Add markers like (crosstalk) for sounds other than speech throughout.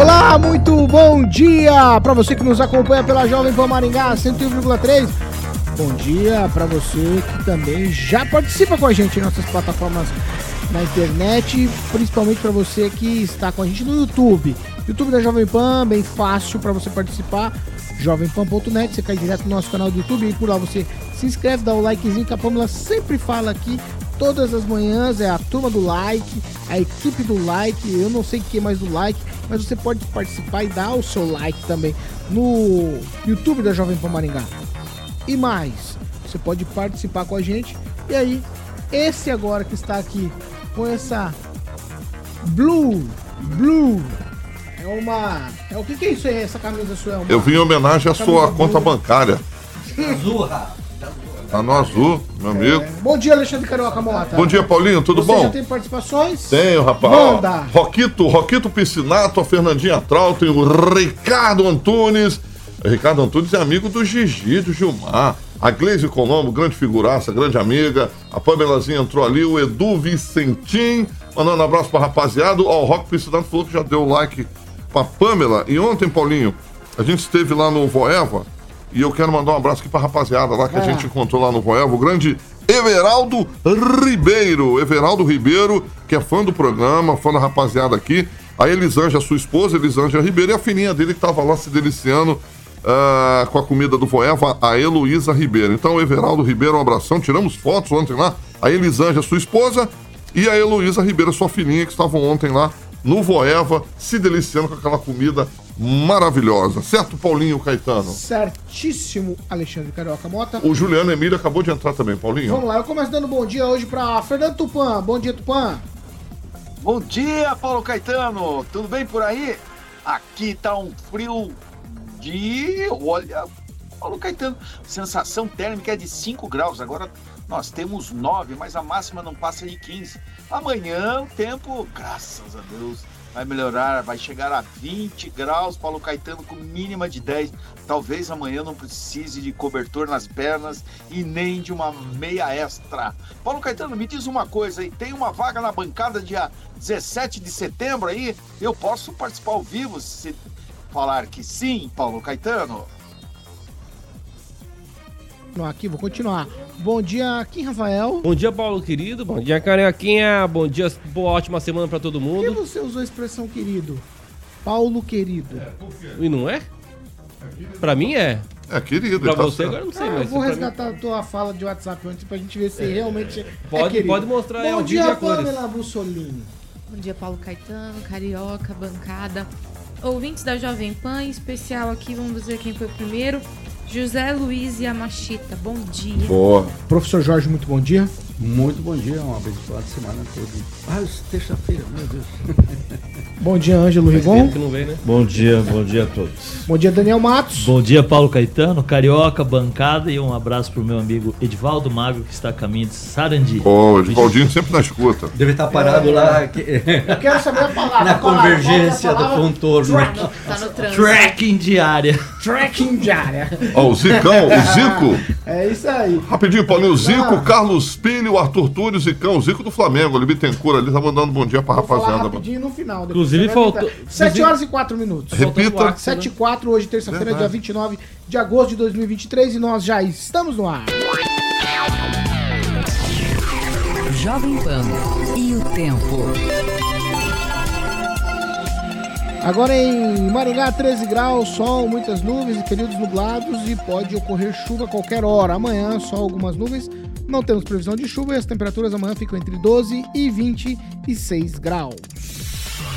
Olá, muito bom dia para você que nos acompanha pela Jovem Pan Maringá 101,3. Bom dia para você que também já participa com a gente em nossas plataformas na internet, principalmente para você que está com a gente no YouTube. YouTube da Jovem Pan, bem fácil para você participar. Jovempan.net, você cai direto no nosso canal do YouTube e por lá você se inscreve, dá o likezinho que a Pamela sempre fala aqui todas as manhãs, é a turma do like, a equipe do like, eu não sei quem mais do like, mas você pode participar e dar o seu like também no YouTube da Jovem Pan Maringá. E mais, você pode participar com a gente. E aí, esse agora que está aqui com essa blue, blue, é uma, é o que, que é isso aí? Essa camisa sua é uma Eu vim em homenagem à sua Camisa conta blue. bancária. Zurra. Tá no azul, meu amigo. Bom dia, Alexandre Carioca Mota. Bom dia, Paulinho, tudo Você bom? já tem participações? Tenho, rapaz. Manda. Roquito, Roquito Piscinato, a Fernandinha Trautem, o Ricardo Antunes. Ricardo Antunes é amigo do Gigi, do Gilmar. A Gleise Colombo, grande figuraça, grande amiga. A Pamelazinha entrou ali, o Edu Vicentim. Mandando um abraço pra rapaziada. Ó, o Rock Piscinato falou que já deu like pra Pamela. E ontem, Paulinho, a gente esteve lá no Voeva. E eu quero mandar um abraço aqui pra rapaziada lá que a lá. gente encontrou lá no Voeva. O grande Everaldo Ribeiro. Everaldo Ribeiro, que é fã do programa, fã da rapaziada aqui. A Elisângela, sua esposa, Elisângela Ribeiro, e a filhinha dele que tava lá se deliciando ah, com a comida do Voeva, a Heloísa Ribeiro. Então, Everaldo Ribeiro, um abração. Tiramos fotos ontem lá. A Elisângela, sua esposa, e a Heloísa Ribeiro, sua filhinha, que estavam ontem lá no Voeva, se deliciando com aquela comida maravilhosa. Certo, Paulinho Caetano? Certíssimo, Alexandre Carioca Mota. O Juliano Emílio acabou de entrar também, Paulinho. Vamos lá, eu começo dando bom dia hoje pra Fernando Tupan. Bom dia, Tupan. Bom dia, Paulo Caetano. Tudo bem por aí? Aqui tá um frio de. Olha, Paulo Caetano, sensação térmica é de 5 graus. Agora nós temos 9, mas a máxima não passa de 15. Amanhã o tempo, graças a Deus, vai melhorar, vai chegar a 20 graus. Paulo Caetano com mínima de 10. Talvez amanhã não precise de cobertor nas pernas e nem de uma meia extra. Paulo Caetano, me diz uma coisa aí, tem uma vaga na bancada dia 17 de setembro aí? Eu posso participar ao vivo se falar que sim, Paulo Caetano? Não, aqui, vou continuar. Bom dia, Kim Rafael. Bom dia, Paulo querido. Bom dia, Carioquinha. Bom dia, boa ótima semana pra todo Por que mundo. você usou a expressão querido? Paulo querido. E não é? Pra mim é. É, querido. Pra tá você certo. agora eu não sei, Ah, eu vou mim- resgatar a tua fala de WhatsApp antes pra gente ver se realmente é Pode- querido. pode mostrar aí Bom ao dia. Pamela Bussolini. Bom dia, Paulo Caetano, Carioca, bancada. Ouvintes da Jovem Pan, em especial aqui, vamos ver quem foi o primeiro. José Luiz Yamashita, bom dia. Boa. Professor Jorge, muito bom dia. Muito bom dia, uma abençoada semana toda. Ah, isso é terça-feira, meu Deus. (laughs) Bom dia, Ângelo Rigon. que não vem, né? Bom dia, bom dia a todos. Bom dia, Daniel Matos. Bom dia, Paulo Caetano, Carioca, bancada e um abraço pro meu amigo Edivaldo Magro, que está a caminho de Sarandi. Ó, o Edivaldinho sempre na escuta. Deve estar parado lá que- Eu quero saber a (laughs) palavra. na a palavra, convergência qual é a do palavra? contorno. Tracking. Tá no trânsito. Tracking diária. Tracking diária. Ó, o Zicão, o Zico. (laughs) É isso aí. Rapidinho, Paulinho. O Zico. Carlos Pilho, o Arthur Túlio, Zicão, o Zico do Flamengo. Ali, Bittencourt ali, tá mandando bom dia pra Vou falar rapaziada. rapidinho no final. Inclusive, faltou- tentar. 7 horas e 4 minutos. Repita. 7 e 4, hoje, terça-feira, dia 29 de agosto de 2023, e nós já estamos no ar. Jovem Pan e o tempo. Agora em Maringá, 13 graus, sol, muitas nuvens e períodos nublados e pode ocorrer chuva a qualquer hora. Amanhã, só algumas nuvens, não temos previsão de chuva e as temperaturas amanhã ficam entre 12 e 26 graus.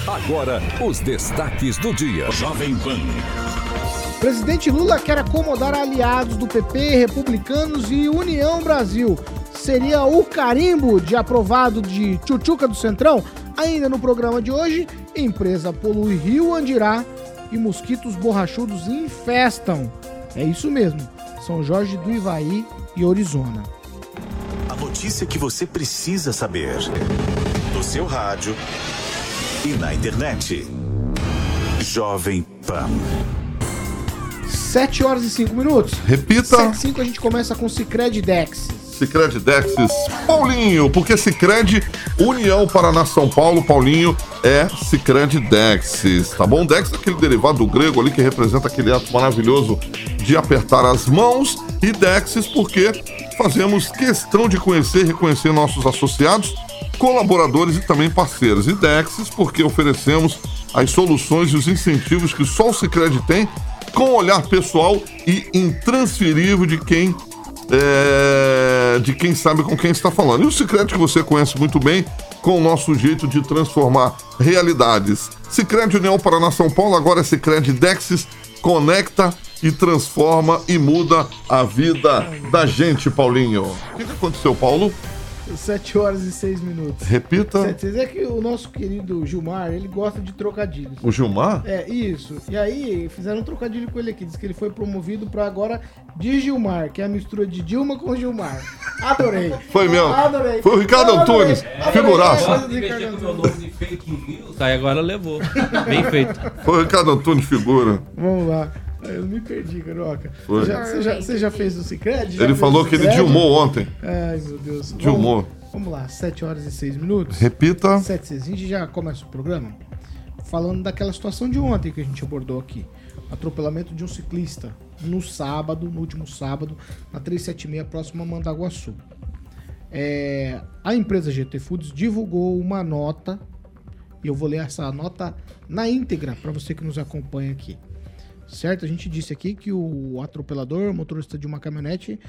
Agora, os destaques do dia. Jovem Pan. Presidente Lula quer acomodar aliados do PP, republicanos e União Brasil. Seria o carimbo de aprovado de Tchutchuca do Centrão? Ainda no programa de hoje, empresa polui Rio Andirá e mosquitos borrachudos infestam. É isso mesmo, São Jorge do Ivaí e Orizona. A notícia que você precisa saber. No seu rádio e na internet. Jovem Pan. 7 horas e 5 minutos. Repita. 7 e 5 a gente começa com Cicred Dex. Cicred Dexis Paulinho, porque Cicred União Paraná São Paulo, Paulinho é Cicred Dexis, tá bom? Dex é aquele derivado do grego ali que representa aquele ato maravilhoso de apertar as mãos e Dexis porque fazemos questão de conhecer e reconhecer nossos associados, colaboradores e também parceiros. E Dexis porque oferecemos as soluções e os incentivos que só o Cicred tem com o olhar pessoal e intransferível de quem é, de quem sabe com quem está falando. E o Cicred que você conhece muito bem, com o nosso jeito de transformar realidades. Cicred União Paraná São Paulo, agora é Cicred Dexis, conecta e transforma e muda a vida da gente, Paulinho. O que, que aconteceu, Paulo? 7 horas e 6 minutos. Repita. 7 6 é que o nosso querido Gilmar, ele gosta de trocadilhos. O Gilmar? É, isso. E aí, fizeram um trocadilho com ele aqui. Diz que ele foi promovido pra agora de Gilmar, que é a mistura de Dilma com Gilmar. Adorei. (laughs) Foi mesmo. Adorei. Foi o Ricardo. Antunes, figuraça. Antunes. Aí agora levou. Bem feito. Foi o Ricardo Antunes, figura. Vamos lá. Eu me perdi, Caroca. Foi. Você já, você já- você já fez o Cicred? Já Ele falou que ele dilmou ontem. Ai, meu Deus. Dilmou. Vamos, vamos lá, 7 horas e 6 minutos. Repita. 7 6. A gente já começa o programa falando daquela situação de ontem que a gente abordou aqui. Atropelamento de um ciclista no sábado, no último sábado, na 376, próximo a Mandaguaçu. É, a empresa GT Foods divulgou uma nota, e eu vou ler essa nota na íntegra para você que nos acompanha aqui. Certo? A gente disse aqui que o atropelador, motorista de uma caminhonete,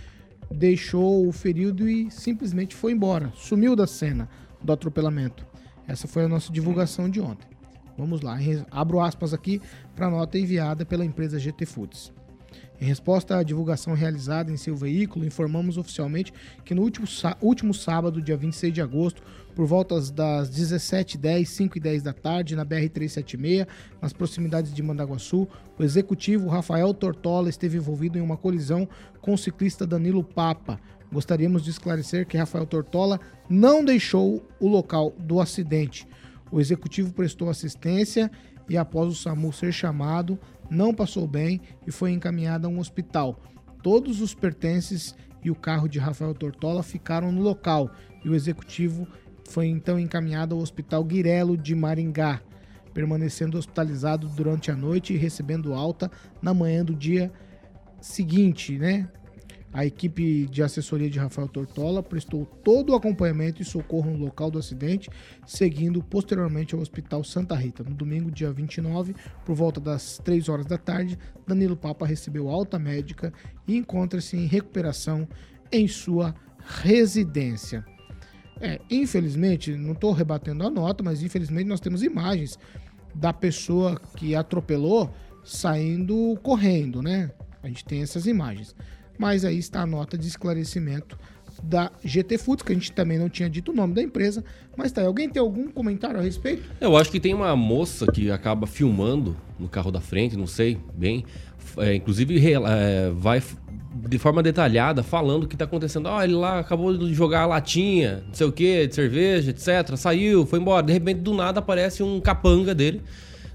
deixou o ferido e simplesmente foi embora. Sumiu da cena do atropelamento. Essa foi a nossa divulgação de ontem. Vamos lá, abro aspas aqui para a nota enviada pela empresa GT Foods. Em resposta à divulgação realizada em seu veículo, informamos oficialmente que no último, último sábado, dia 26 de agosto, por voltas das 17h10, 5 e 10 da tarde, na BR-376, nas proximidades de Mandaguaçu, o executivo Rafael Tortola esteve envolvido em uma colisão com o ciclista Danilo Papa. Gostaríamos de esclarecer que Rafael Tortola não deixou o local do acidente. O executivo prestou assistência e, após o SAMU ser chamado, não passou bem e foi encaminhado a um hospital. Todos os pertences e o carro de Rafael Tortola ficaram no local e o executivo foi então encaminhado ao Hospital Guirelo de Maringá, permanecendo hospitalizado durante a noite e recebendo alta na manhã do dia seguinte, né? A equipe de assessoria de Rafael Tortola prestou todo o acompanhamento e socorro no local do acidente, seguindo posteriormente ao Hospital Santa Rita. No domingo, dia 29, por volta das 3 horas da tarde, Danilo Papa recebeu alta médica e encontra-se em recuperação em sua residência. É, infelizmente, não estou rebatendo a nota, mas infelizmente nós temos imagens da pessoa que atropelou saindo correndo, né? A gente tem essas imagens. Mas aí está a nota de esclarecimento da GT Foods, que a gente também não tinha dito o nome da empresa, mas tá. Alguém tem algum comentário a respeito? Eu acho que tem uma moça que acaba filmando no carro da frente, não sei bem. É, inclusive, é, vai de forma detalhada falando o que tá acontecendo. Ah, ele lá acabou de jogar a latinha, não sei o que, de cerveja, etc. Saiu, foi embora. De repente, do nada, aparece um capanga dele.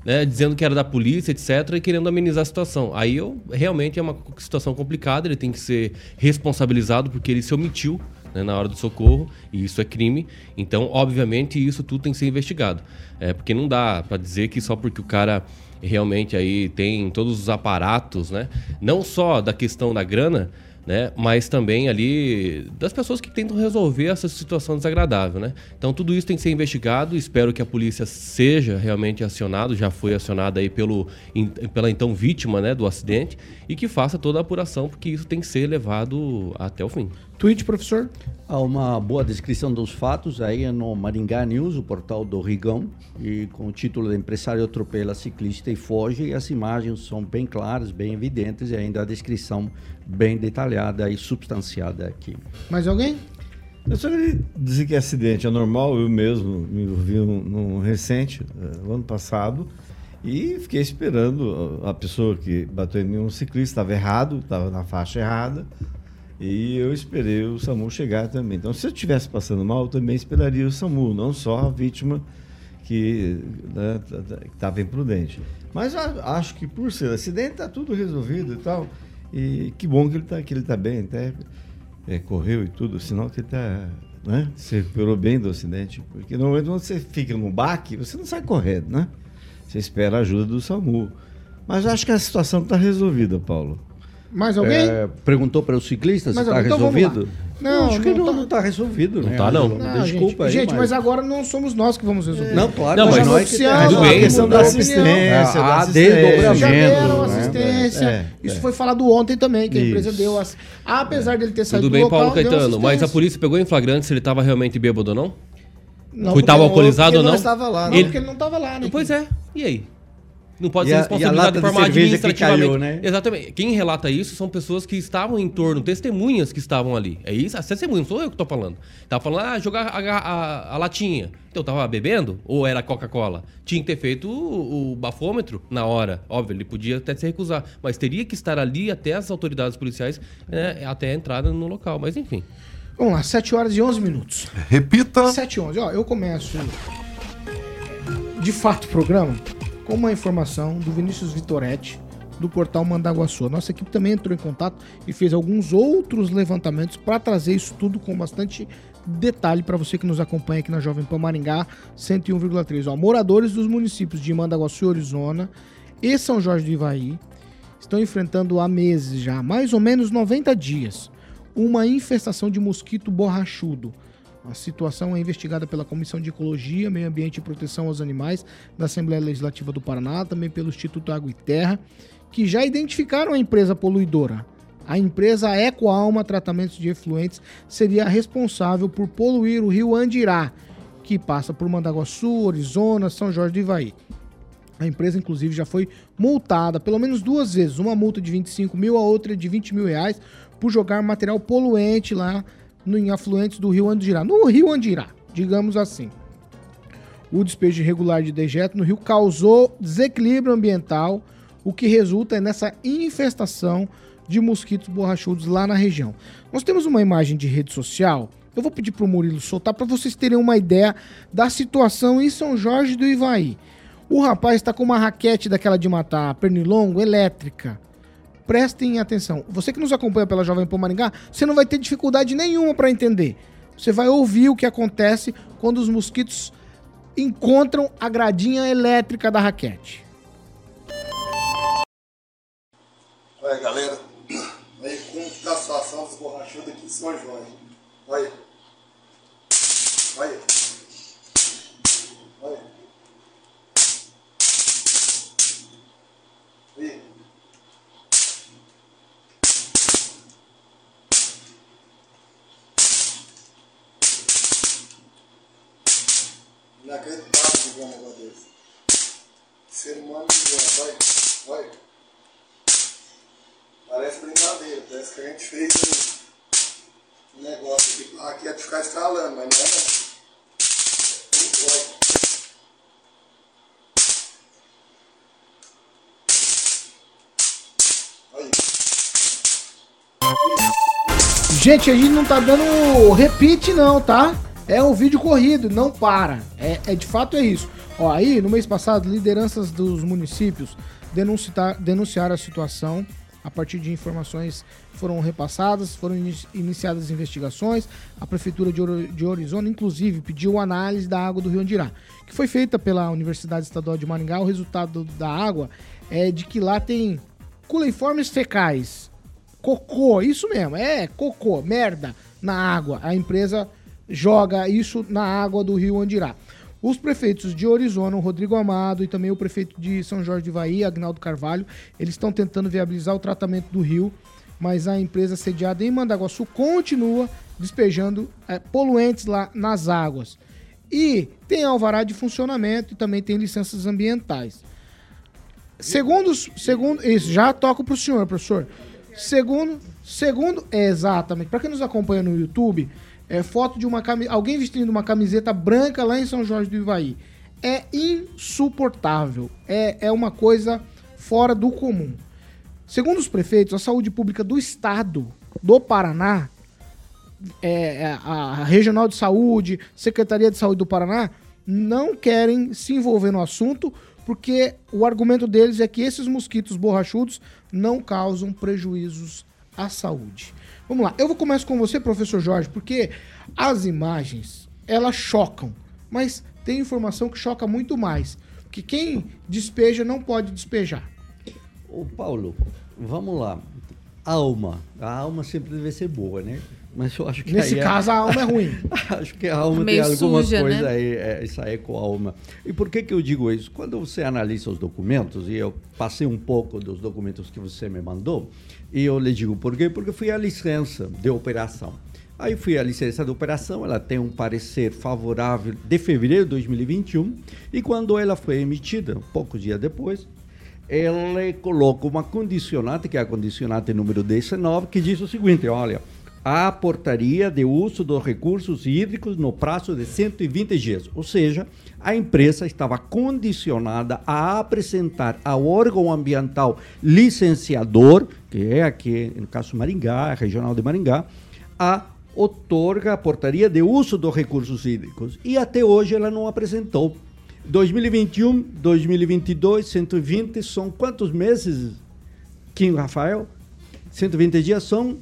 Né, dizendo que era da polícia, etc., e querendo amenizar a situação. Aí eu realmente é uma situação complicada, ele tem que ser responsabilizado porque ele se omitiu né, na hora do socorro, e isso é crime. Então, obviamente, isso tudo tem que ser investigado. É, porque não dá para dizer que só porque o cara realmente aí tem todos os aparatos, né? Não só da questão da grana, né? Mas também ali das pessoas que tentam resolver essa situação desagradável, né? Então tudo isso tem que ser investigado. Espero que a polícia seja realmente acionado, já foi acionada aí pelo, pela então vítima, né, do acidente e que faça toda a apuração, porque isso tem que ser levado até o fim. Tweet, professor? Há uma boa descrição dos fatos aí no Maringá News, o portal do Rigão, e com o título de Empresário atropela ciclista e foge, e as imagens são bem claras, bem evidentes, e ainda a descrição bem detalhada e substanciada aqui. Mais alguém? Eu só queria dizer que acidente é normal, eu mesmo me envolvi num, num recente, no ano passado, e fiquei esperando a a pessoa que bateu em mim, um ciclista, estava errado, estava na faixa errada, e eu esperei o SAMU chegar também. Então, se eu estivesse passando mal, eu também esperaria o SAMU, não só a vítima que né, estava imprudente. Mas acho que por ser acidente está tudo resolvido e tal. E que bom que ele está tá bem, até é, correu e tudo, sinal que ele está. Né, se recuperou bem do acidente. Porque normalmente quando você fica num baque, você não sai correndo, né? Você espera a ajuda do SAMU. Mas acho que a situação está resolvida, Paulo. Mais alguém? É, perguntou para o ciclista se está? Então resolvido? lá. Não, acho que não não, tá- não está resolvido, Não né? tá, não. Não, Desculpa gente, aí, gente, mas agora não somos nós que vamos resolver. Não, claro, Não, mas mas nós que tudo a bem, questão da assistência. da Ah, assistência, desdobramento, Já deram né? assistência. É, Isso é. foi falado ontem também, que a empresa Isso. deu. ass- Apesar dele ter saído Tudo do bem, local, Paulo Caetano, mas a polícia pegou em flagrante se ele estava realmente bêbado ou não? Não, Foi porque tava não- alcoolizado ou não? estava lá, Não, né? porque ele não tava lá, né? Pois é, e aí? Não pode E ser a- responsabilizado de de forma que administrativamente. caiu, né? Exatamente. Quem relata isso são pessoas que estavam em torno, testemunhas que estavam ali. É isso? As testemunhas, não sou eu que tô falando. Tava falando, ah, jogar a, a- a latinha. Então tava bebendo? Ou era Coca-Cola? Tinha que ter feito o, o bafômetro na hora. Óbvio, ele podia até se recusar. Mas teria que estar ali até as autoridades policiais, né, até a entrada no local. Mas enfim. Vamos lá, 7 horas e 11 minutos. Repita. 7 e 11. Ó, eu começo de fato o programa com uma informação do Vinícius Vitoretti, do portal Mandaguaçu. Nossa equipe também entrou em contato e fez alguns outros levantamentos para trazer isso tudo com bastante detalhe para você que nos acompanha aqui na Jovem Pan Maringá 101,3. Ó, Moradores dos municípios de Mandaguaçu e Arizona e São Jorge do Ivaí estão enfrentando há meses já, mais ou menos 90 dias, uma infestação de mosquito borrachudo. A situação é investigada pela Comissão de Ecologia, Meio Ambiente e Proteção aos Animais da Assembleia Legislativa do Paraná, também pelo Instituto Água e Terra, que já identificaram a empresa poluidora. A empresa Ecoalma Tratamentos de Efluentes seria responsável por poluir o rio Andirá, que passa por Mandaguaçu, Arizona, São Jorge do Ivaí. A empresa, inclusive, já foi multada pelo menos duas vezes. Uma multa de 25 mil, a outra de 20 mil reais, por jogar material poluente lá no, em afluentes do rio Andirá. No rio Andirá, digamos assim. O despejo irregular de dejeto no rio causou desequilíbrio ambiental, o que resulta nessa infestação de mosquitos borrachudos lá na região. Nós temos uma imagem de rede social. Eu vou pedir para o Murilo soltar para vocês terem uma ideia da situação em São Jorge do Ivaí. O rapaz está com uma raquete daquela de matar pernilongo elétrica. Prestem atenção. Você que nos acompanha pela Jovem Pan Maringá, você não vai ter dificuldade nenhuma para entender. Você vai ouvir o que acontece quando os mosquitos encontram a gradinha elétrica da raquete. Olha, galera. Aí como que tá a situação dos borrachudos aqui em São Jorge. Olha. Olha. Olha. Aí. Inacreditável de ver um negócio desse. Ser humano de olha. Olha. Parece brincadeira, parece que a gente fez um, negócio aqui. Aqui é de ficar estralando, mas não é não. Gente, a gente não tá dando repeat não, tá? É um vídeo corrido, não para. É, é de fato é isso. Ó, aí, no mês passado, lideranças dos municípios denunciar, denunciaram a situação. A partir de informações foram repassadas, foram ini- iniciadas investigações. A Prefeitura de, de Arizona, inclusive, pediu análise da água do Rio Andirá, que foi feita pela Universidade Estadual de Maringá. O resultado da água é de que lá tem culeiformes fecais, cocô, isso mesmo, é cocô, merda na água. A empresa joga isso na água do rio Andirá. Os prefeitos de Arizona, o Rodrigo Amado e também o prefeito de São Jorge de Bahia, Agnaldo Carvalho, eles estão tentando viabilizar o tratamento do rio, mas a empresa sediada em Mandaguaçu continua despejando eh, poluentes lá nas águas. E tem alvará de funcionamento e também tem licenças ambientais. Segundo, segundo isso, já toco pro senhor, professor. Segundo, segundo, é, exatamente. Para quem nos acompanha no YouTube, É, foto de uma cami... alguém vestindo uma camiseta branca lá em São Jorge do Ivaí. É insuportável. É, é uma coisa fora do comum. Segundo os prefeitos, a saúde pública do estado do Paraná, é, é, a Regional de Saúde, Secretaria de Saúde do Paraná, não querem se envolver no assunto porque o argumento deles é que esses mosquitos borrachudos não causam prejuízos à saúde. Vamos lá, eu vou começar com você, professor Jorge, porque as imagens, elas chocam, mas tem informação que choca muito mais, que quem despeja não pode despejar. Ô Paulo, vamos lá. Alma. A alma sempre deve ser boa, né? Mas eu acho que Nesse aí caso, a alma é ruim. (laughs) acho que a alma Meio tem alguma suja, coisa né? aí, é, isso aí com a alma. E por que que eu digo isso? Quando você analisa os documentos, e eu passei um pouco dos documentos que você me mandou, e eu lhe digo por quê? Porque fui a licença de operação. Aí fui a licença de operação, ela tem um parecer favorável de fevereiro de 2021, e quando ela foi emitida, poucos dias depois, ele coloca uma condicionante, que é a condicionante número 19, que diz o seguinte: olha, a portaria de uso dos recursos hídricos no prazo de 120 dias. Ou seja, a empresa estava condicionada a apresentar ao órgão ambiental licenciador, que é aqui, no caso Maringá, regional de Maringá, a outorga a portaria de uso dos recursos hídricos. E até hoje ela não apresentou. 2021, 2022, 120 são quantos meses, Kim Rafael? 120 dias são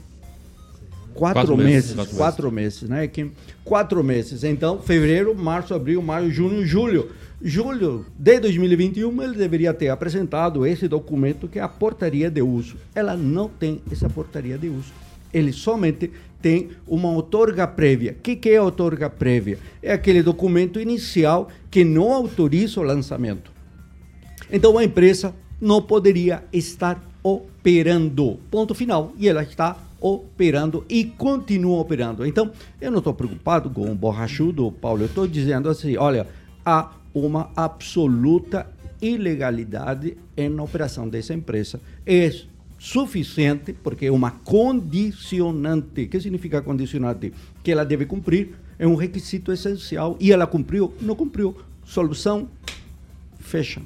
quatro, Quatro meses, meses. quatro Quatro, meses, né, Kim? Quatro meses. Então, fevereiro, março, abril, maio, junho, julho. Julho de 2021, ele deveria ter apresentado esse documento que é a portaria de uso. Ela não tem essa portaria de uso. Ele somente tem uma outorga prévia. O que, que é a outorga prévia? É aquele documento inicial que não autoriza o lançamento. Então a empresa não poderia estar operando. Ponto final. E ela está operando e continua operando. Então, eu não estou preocupado com o borrachudo, Paulo. Eu estou dizendo assim: olha, há uma absoluta ilegalidade na operação dessa empresa. É suficiente, porque é uma condicionante. O que significa condicionante? Que ela deve cumprir, é um requisito essencial. E ela cumpriu? Não cumpriu. Solução? Fecha.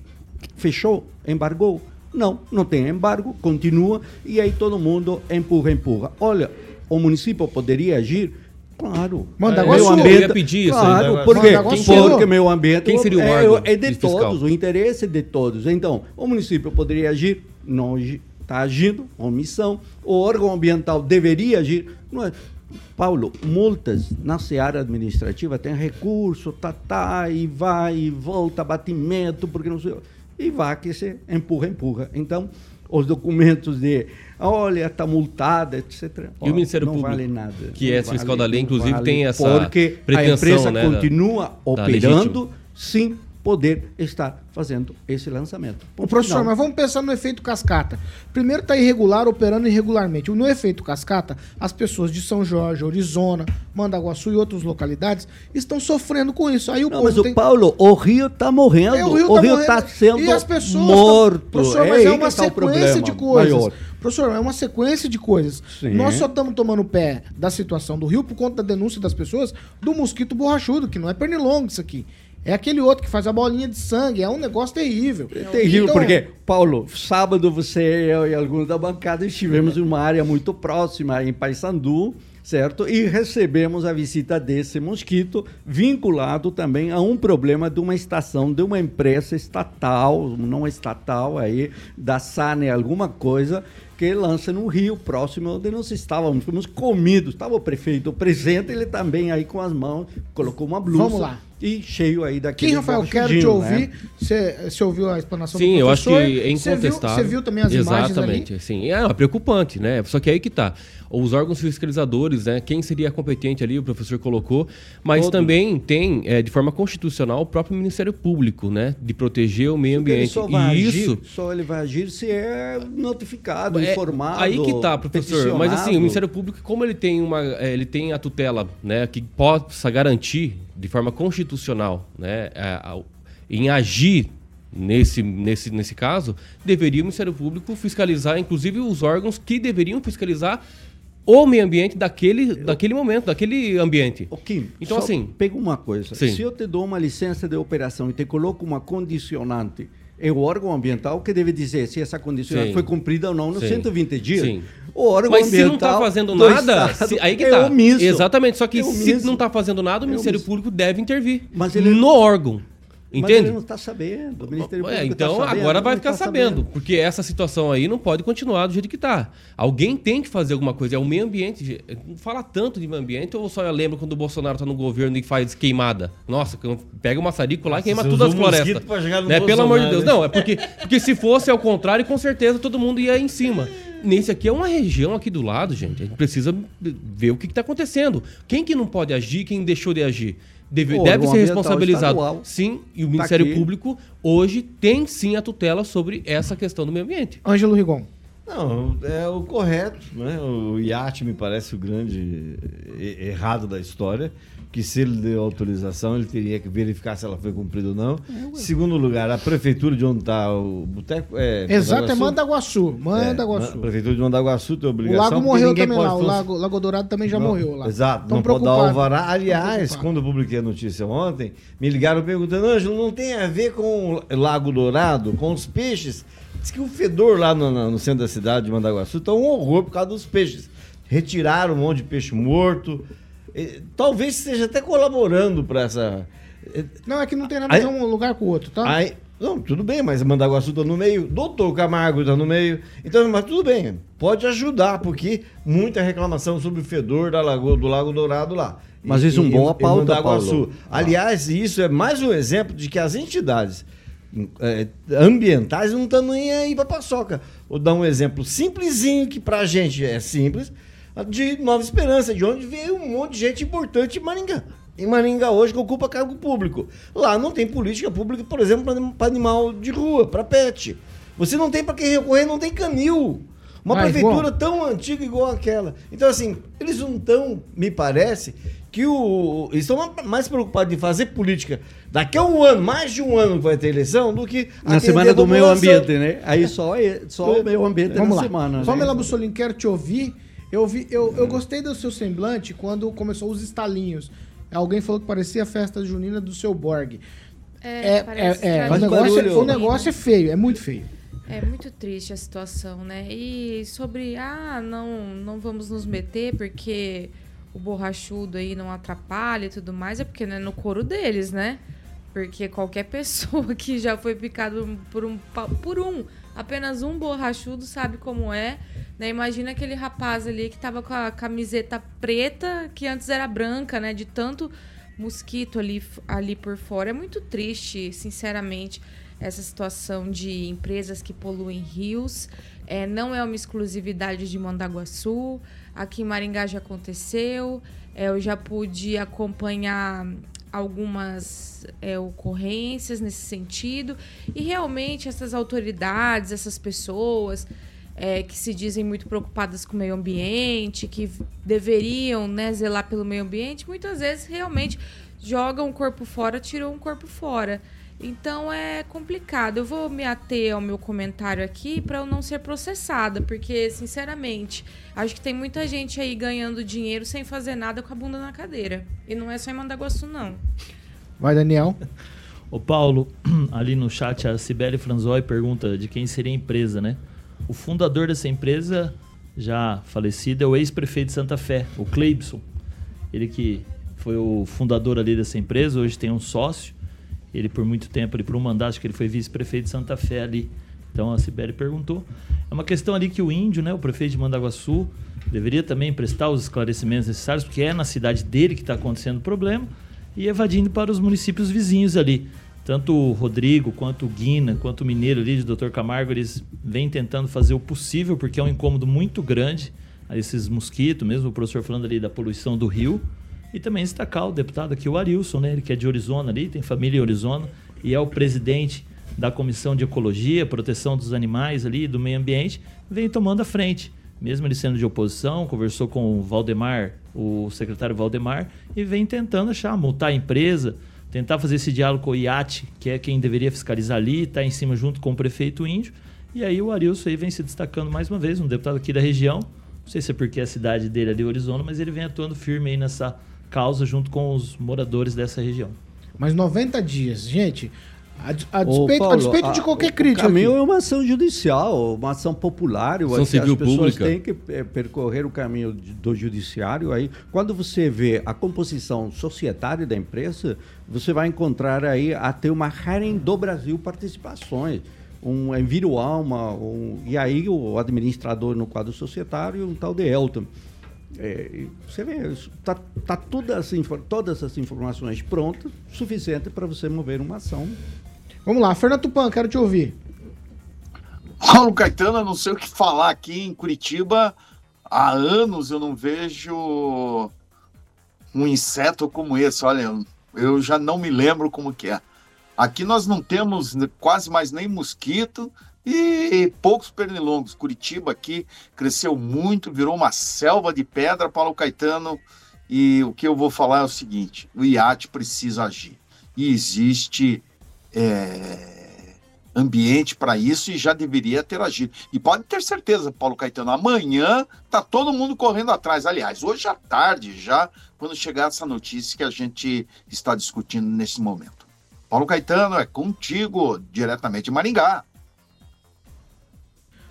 Fechou? Embargou? Não, não tem embargo, continua, e aí todo mundo empurra, empurra. Olha, o município poderia agir? Claro. Mandaguaçu. Meu Eu ambiente, ia pedir isso Claro, por quê? Mandaguaçu. Porque meu ambiente Quem seria o é, órgão é de fiscal? todos, o interesse é de todos. Então, o município poderia agir, não está agindo, omissão. O órgão ambiental deveria agir. Não é. Paulo, multas na seara administrativa tem recurso, tá, tá, e vai, e volta, batimento, porque não sei. E vai que você empurra, empurra. Então, os documentos de, olha, está multada, etc. E o Ministério não Público, vale nada. que é fiscal da lei, inclusive, tem essa Porque a empresa né, da- continua da operando sem poder estar fazendo esse lançamento. Ponto professor, final. mas vamos pensar no efeito cascata. Primeiro tá irregular, operando irregularmente. No efeito cascata, as pessoas de São Jorge, Orizona, Mandaguaçu e outras localidades estão sofrendo com isso. Aí o Não, mas o tem... Paulo, o Rio está morrendo. É, o o Rio tá está morrendo. sendo E as pessoas morto. tão- Professor, é mas é aí uma tá o sequência problema de coisas. maior. Professor, é uma sequência de coisas. Sim. Nós só estamos tomando pé da situação do Rio por conta da denúncia das pessoas do mosquito borrachudo, que não é pernilongo isso aqui. É aquele outro que faz a bolinha de sangue. É um negócio terrível. É terrível, Então, porque, Paulo, sábado você, eu e alguns da bancada estivemos em uma área muito próxima, em Paysandu, certo? E recebemos a visita desse mosquito, vinculado também a um problema de uma estação, de uma empresa estatal, não estatal, aí, da SANE, alguma coisa, que lança no Rio, próximo onde nós estávamos, fomos comidos. Estava o prefeito presente, ele também aí com as mãos, colocou uma blusa. Vamos lá. E cheio aí daquele Quem, Rafael, quero te borrachudinho, ouvir. né? Você você ouviu a explanação Sim, do eu acho que é Você viu- incontestável. Você viu, também as imagens Exatamente, ali? sim. É, é preocupante, né? Só que aí que tá. Os órgãos fiscalizadores, né? Quem seria competente ali, o professor colocou, mas Todos. também tem, é, de forma constitucional, o próprio Ministério Público, né? De proteger o meio ambiente. só vai, E agir, isso. só ele vai agir se é notificado, É, informado. Aí que tá, professor. Mas assim, o. Ministério Público, como ele tem uma, é, ele tem a tutela, né, que possa garantir de forma constitucional, né, a- a- em agir nesse, nesse, nesse caso, deveria o Ministério Público fiscalizar, inclusive os órgãos que deveriam fiscalizar o meio ambiente daquele, daquele momento, daquele ambiente. Ô, Kim, Então, assim- Pega uma coisa. Sim. Se eu te dou uma licença de operação e te coloco uma condicionante, é o órgão ambiental que deve dizer se essa condicionante Sim. foi cumprida ou não nos Sim. 120 dias. Sim. O órgão Mas se não ambiental tá fazendo do nada, se- aí que é tá. Exatamente, só que É se não tá fazendo nada, o É Ministério. Público deve intervir Mas ele- no órgão. Mas Entende? ele não está sabendo. O Ministério É, Público tá então sabendo, agora vai ficar tá sabendo, porque essa situação aí não pode continuar do jeito que tá. Alguém tem que fazer alguma coisa. É o meio ambiente. Não fala tanto de meio ambiente, ou só eu lembro quando o Bolsonaro tá no governo e faz queimada. Nossa, pega o maçarico lá e queima todas as florestas. mosquito pra jogar no Né? Pelo amor de Deus. né? Não, é porque, porque se fosse ao contrário, com certeza todo mundo ia em cima. Nesse aqui é uma região aqui do lado, gente. A gente precisa ver o que, está acontecendo. Quem que não pode agir, quem deixou de agir? Deve, O deve ser responsabilizado. estadual. Sim, e o Tá Ministério aqui. Público hoje tem sim a tutela sobre essa questão do meio ambiente. Ângelo Rigon. Não, é o correto, né? O iate me parece o grande errado da história, que se ele deu autorização, ele teria que verificar se ela foi cumprida ou não. Segundo lugar, a prefeitura de onde está o boteco é Exato, é Mandaguaçu? Mandaguaçu. É, a prefeitura de Mandaguaçu tem o obrigação. lago porque morreu também lá. O lago, lago Dourado também já Não, morreu lá. Exato, Tão não pode dar alvará. Aliás, quando eu publiquei a notícia ontem, me ligaram perguntando, Ângelo, não tem a ver com o Lago Dourado, com os peixes? Diz que o fedor lá no, no- centro da cidade de Mandaguaçu está um horror por causa dos peixes. Retiraram um monte de peixe morto. Talvez esteja até colaborando para essa. eh, Não, é que não tem nada a ver um lugar com o outro, tá? Aí, não, tudo bem, mas Mandaguaçu tá no meio, Doutor Camargo tá no meio. Então, mas tudo bem, pode ajudar, porque muita reclamação sobre o fedor da lagoa, do Lago Dourado lá. Mas isso é uma boa pauta, Mandaguaçu. Paulo. Aliás, isso é mais um exemplo de que as entidades ambientais não estão nem aí pra paçoca. Vou dar um exemplo simplesinho, que pra gente é simples, de Nova Esperança, de onde veio um monte de gente importante em Maringá. Em Maringá hoje que ocupa cargo público. Lá não tem política pública, por exemplo, para animal de rua, para pet. Você não tem para quem recorrer, não tem canil. Uma Mas, prefeitura bom. tão antiga igual aquela. Então, assim, eles não estão, me parece, que o. Eles estão mais preocupados em fazer política daqui a um ano, mais de um ano que vai ter eleição, do que. Na semana do meio ambiente, né? Aí só, é- só o meio ambiente Vamos na lá. semana. Pamela né? Bussolini, quero te ouvir. Eu, vi, eu, eu gostei do seu semblante quando começou os estalinhos. Alguém falou que parecia a festa junina do seu Borg. É, É, parece é, é, o, negócio, o negócio é feio, é muito feio. É muito triste a situação, né? E sobre, ah, não, não vamos nos meter porque o borrachudo aí não atrapalha e tudo mais, é porque não é no couro deles, né? Porque qualquer (laughs) pessoa que já foi picado por um, por um, apenas um borrachudo sabe como é. Né? Imagina aquele rapaz ali que tava com a camiseta preta, que antes era branca, né? De tanto mosquito ali, ali por fora. É muito triste, sinceramente, essa situação de empresas que poluem rios. É, não é uma exclusividade de Mandaguaçu. Aqui em Maringá já aconteceu. É, eu já pude acompanhar algumas é, ocorrências nesse sentido. E realmente essas autoridades, essas pessoas é, que se dizem muito preocupadas com o meio ambiente, que deveriam né, zelar pelo meio ambiente, muitas vezes realmente jogam um corpo fora, tiram um corpo fora. Então é complicado. Eu vou me ater ao meu comentário aqui para eu não ser processada, porque, sinceramente, acho que tem muita gente aí ganhando dinheiro sem fazer nada com a bunda na cadeira. E não é só em Mandaguaçu, não. Vai, Daniel. Ô Paulo, (clears throat) ali no chat a Cibele Franzói pergunta de quem seria a empresa, né? O fundador dessa empresa, já falecido, é o ex-prefeito de Santa Fé, o Cleibson. Ele que foi o fundador ali dessa empresa, hoje tem um sócio. Ele por muito tempo, ele por um mandato, acho que ele foi vice-prefeito de Santa Fé ali. Então a Cibele perguntou. É uma questão ali que o índio, né, o prefeito de Mandaguaçu, deveria também prestar os esclarecimentos necessários, porque é na cidade dele que está acontecendo o problema, e evadindo para os municípios vizinhos ali. Tanto o Rodrigo, quanto o Guina, quanto o Mineiro ali, de Dr. Camargo, eles vêm tentando fazer o possível, porque é um incômodo muito grande a esses mosquitos, mesmo o professor falando ali da poluição do rio. E também destacar o deputado aqui, o Arilson, né? Ele que é de Orizona ali, tem família em Orizona, e é o presidente da Comissão de Ecologia, Proteção dos Animais ali, do Meio Ambiente, vem tomando a frente. Mesmo ele sendo de oposição, conversou com o Valdemar, o secretário Valdemar, e vem tentando achar, multar a empresa, tentar fazer esse diálogo com o IAT, que é quem deveria fiscalizar ali, está em cima junto com o prefeito índio. E aí o Arilson aí vem se destacando mais uma vez, um deputado aqui da região, Não sei se é porque a cidade dele é de Orizona, mas ele vem atuando firme aí nessa causa junto com os moradores dessa região. Mas 90 dias, gente. A, a despeito, a Paulo, despeito a- de qualquer o crítica. caminho aqui. é uma ação judicial, uma ação popular. Eu Ação acho que civil as pessoas pública. têm que eh, percorrer o caminho do judiciário. Aí, quando você vê a composição societária da empresa, você vai encontrar aí até uma Hering do Brasil participações. Um Enviro Alma, um, e aí o administrador no quadro societário, um tal de Elton. É, você vê, está tá todas, as infor- todas essas informações prontas, suficiente para você mover uma ação Vamos lá, Fernando Tupan, quero te ouvir. Paulo Caetano, eu não sei o que falar aqui em Curitiba. Há anos eu não vejo um inseto como esse. Olha, eu- já não me lembro como que é. Aqui nós não temos quase mais nem mosquito e poucos pernilongos. Curitiba aqui cresceu muito, virou uma selva de pedra, Paulo Caetano. E o que eu vou falar é o seguinte: o IAT precisa agir. E existe é, ambiente para isso e já deveria ter agido. E pode ter certeza, Paulo Caetano, amanhã tá todo mundo correndo atrás. Aliás, hoje à tarde já, quando chegar essa notícia que a gente está discutindo nesse momento. Paulo Caetano, é contigo, diretamente de Maringá.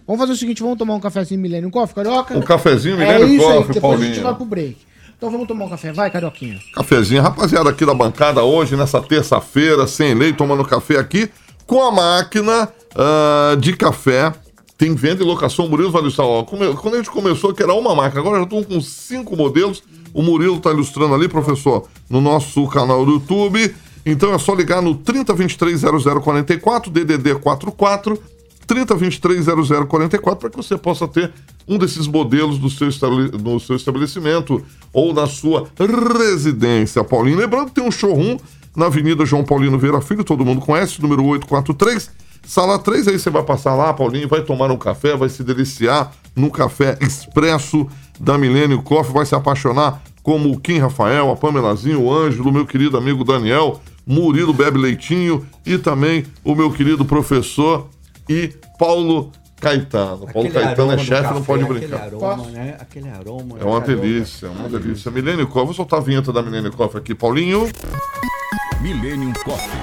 Vamos fazer o seguinte, vamos tomar um cafezinho Millennium Coffee, Carioca? Um cafezinho É isso aí, Coffee, depois a gente Paulinho. vai pro break. Então vamos tomar um café. Vai, Carioquinha. Cafezinho, rapaziada aqui da bancada hoje, nessa terça-feira, sem lei, tomando café aqui, com a máquina ah, de café. Tem venda e locação, Murilo vai ilustrar. Ó, quando a gente começou, que era uma máquina, agora já estão com cinco modelos. O Murilo está ilustrando ali, professor, no nosso canal do YouTube. Então é só ligar no 30230044, DDD 44, 30230044, para que você possa ter um desses modelos do seu no seu estabelecimento ou na sua residência, Paulinho. Lembrando que tem um showroom na Avenida João Paulino Vieira Filho, todo mundo conhece, número 843, sala 3. Aí você vai passar lá, Paulinho, vai tomar um café, vai se deliciar no café expresso da Milênio Coffee, vai se apaixonar como o Kim Rafael, a Pamelazinho, o Ângelo, meu querido amigo Daniel, Murilo Bebe Leitinho e também o meu querido professor e Paulo Caetano. Paulo Aquele Caetano é chefe, não pode aquele brincar. aroma, né? Aquele aroma. É uma aquele aroma. delícia, é uma delícia. Milênio Coffee, vou soltar a vinheta da Milênio Coffee aqui, Paulinho. Millennium Coffee.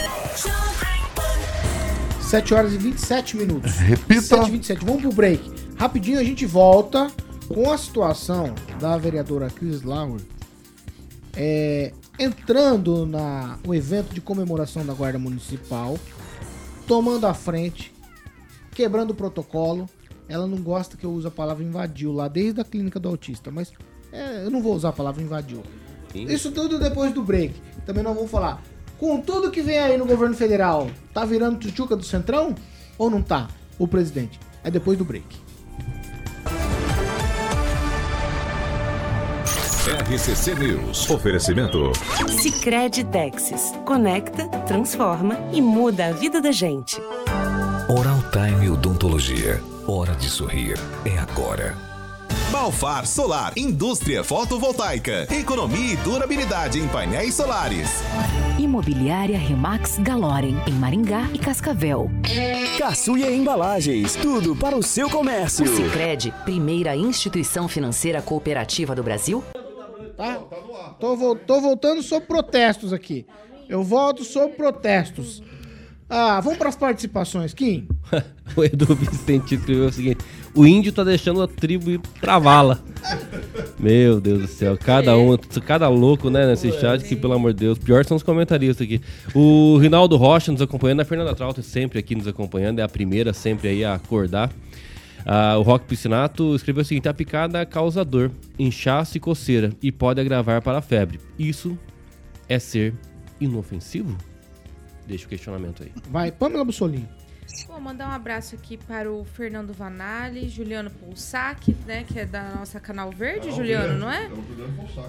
7 horas e 27 minutos. Repita. 7 e 27. Vamos pro break. Rapidinho a gente volta com a situação da vereadora Cris Lauer é, entrando na o evento de comemoração da Guarda Municipal, tomando a frente, quebrando o protocolo. Ela não gosta que eu use a palavra invadiu lá desde a clínica do autista, mas é, eu não vou usar a palavra invadiu. Isso tudo depois do break. Também não vamos falar. Com tudo que vem aí no governo federal, tá virando tchutchuca do Centrão? Ou não tá? O presidente. É depois do break. RCC News. Oferecimento. Sicredi Texas. Conecta, transforma e muda a vida da gente. Oral Time Odontologia. Hora de sorrir. É agora. Balfar Solar, indústria fotovoltaica, economia e durabilidade em painéis solares. Imobiliária Remax Galorem, em Maringá e Cascavel. Caçuia Embalagens, tudo para o seu comércio. O Sicredi, primeira instituição financeira cooperativa do Brasil. Tá? Tô, tô voltando sobre protestos aqui. Eu volto sobre protestos. Ah, vamos para as participações, Kim. (laughs) o Edu Vicente escreveu o seguinte: O índio tá deixando a tribo ir pra vala. Meu Deus do céu, cada um, cada louco, né, nesse chat, que pelo amor de Deus, pior são os comentaristas aqui. O Rinaldo Rocha nos acompanhando, a Fernanda Trauter sempre aqui nos acompanhando, é a primeira sempre aí a acordar. Ah, o Rock Piscinato escreveu o seguinte: a picada causa dor, inchaço e coceira e pode agravar para a febre. Isso é ser inofensivo? Deixa o questionamento aí. Vai, Pamela Bussolini. Vou mandar um abraço aqui para o Fernando Vanali, Juliano Poussac, né, que é da nossa Canal Verde, Juliano, não é?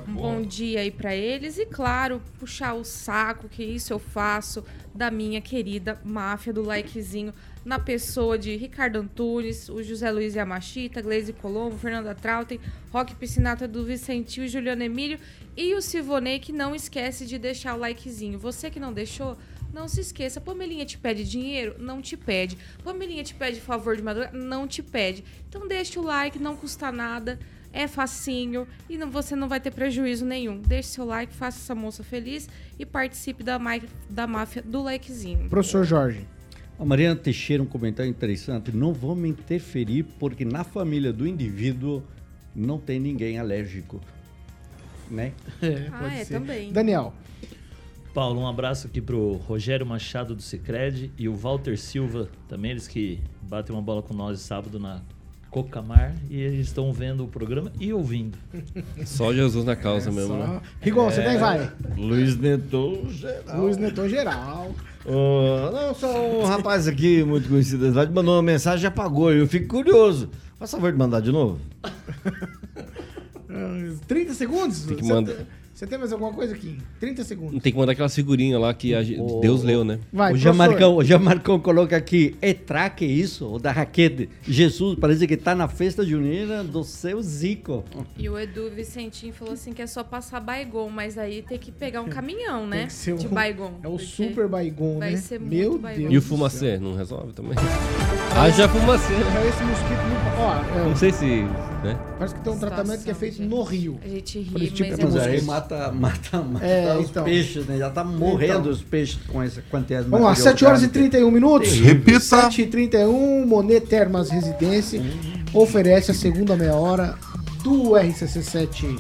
Um bom dia aí para eles e claro, puxar o saco, que isso eu faço da minha querida máfia do likezinho na pessoa de Ricardo Antunes, o José Luiz Yamashita, Gleise Colombo, Fernanda Trautem, Roque Piscinato do Vicentil, e Juliano Emílio e o Sivonei que não esquece de deixar o likezinho. Você que não deixou, não se esqueça. Pamelinha te pede dinheiro? Não te pede. Pamelinha te pede favor de madrugada? Não te pede. Então deixa o like, não custa nada. É facinho e não, você não vai ter prejuízo nenhum. Deixe seu like, faça essa moça feliz e participe da, mai- da máfia do likezinho. Professor Jorge. A Mariana Teixeira, um comentário interessante. Não vamos interferir porque na família do indivíduo não tem ninguém alérgico. Né? (laughs) Ah, é, também. Daniel. Paulo, um abraço aqui pro Rogério Machado do Cicred e o Walter Silva, também eles que batem uma bola com nós sábado na Cocamar e eles estão vendo o programa e ouvindo. (laughs) Só Jesus na causa É, mesmo, só- né? Rigon, você daí vai. Luiz Neto geral. Luiz Neto geral. Ô, não, só um rapaz aqui muito conhecido da cidade mandou uma mensagem e apagou. Eu fico curioso. Faz favor de mandar de novo. (laughs) Ah, 30 segundos? Tem que Você mandar. tem- Você tem mais alguma coisa aqui? 30 segundos. Tem que mandar aquelas figurinhas lá que a gente- Deus leu, né? Vai, o Jean professor. Marcão, o Jean Marcão coloca aqui, é traque isso? O da raquete. Jesus parece que tá na festa junina do seu Zico. E o Edu Vicentinho falou assim que é só passar Baigon, mas aí tem que pegar um caminhão, né? Tem que ser De um- Baigon. É o super Baigon, vai né? ser muito Meu Baigon. Deus. E o fumacê? Não resolve também? (laughs) Haja fumacê? Pra esse mosquito não. Ó, é, Não sei se. Né? parece que tem um tratamento que é feito no Rio. A gente Por ri, esse tipo mas de é mosquito. Mata, (laughs) mata, mata É, os então. peixes, né? Já tá morrendo Então. os peixes com essa quantidade de Vamos lá, material 7 horas e orgânico. 31 minutos. Repita. 7 e 31, Monet Termas Residência oferece a segunda meia hora do RCC7H.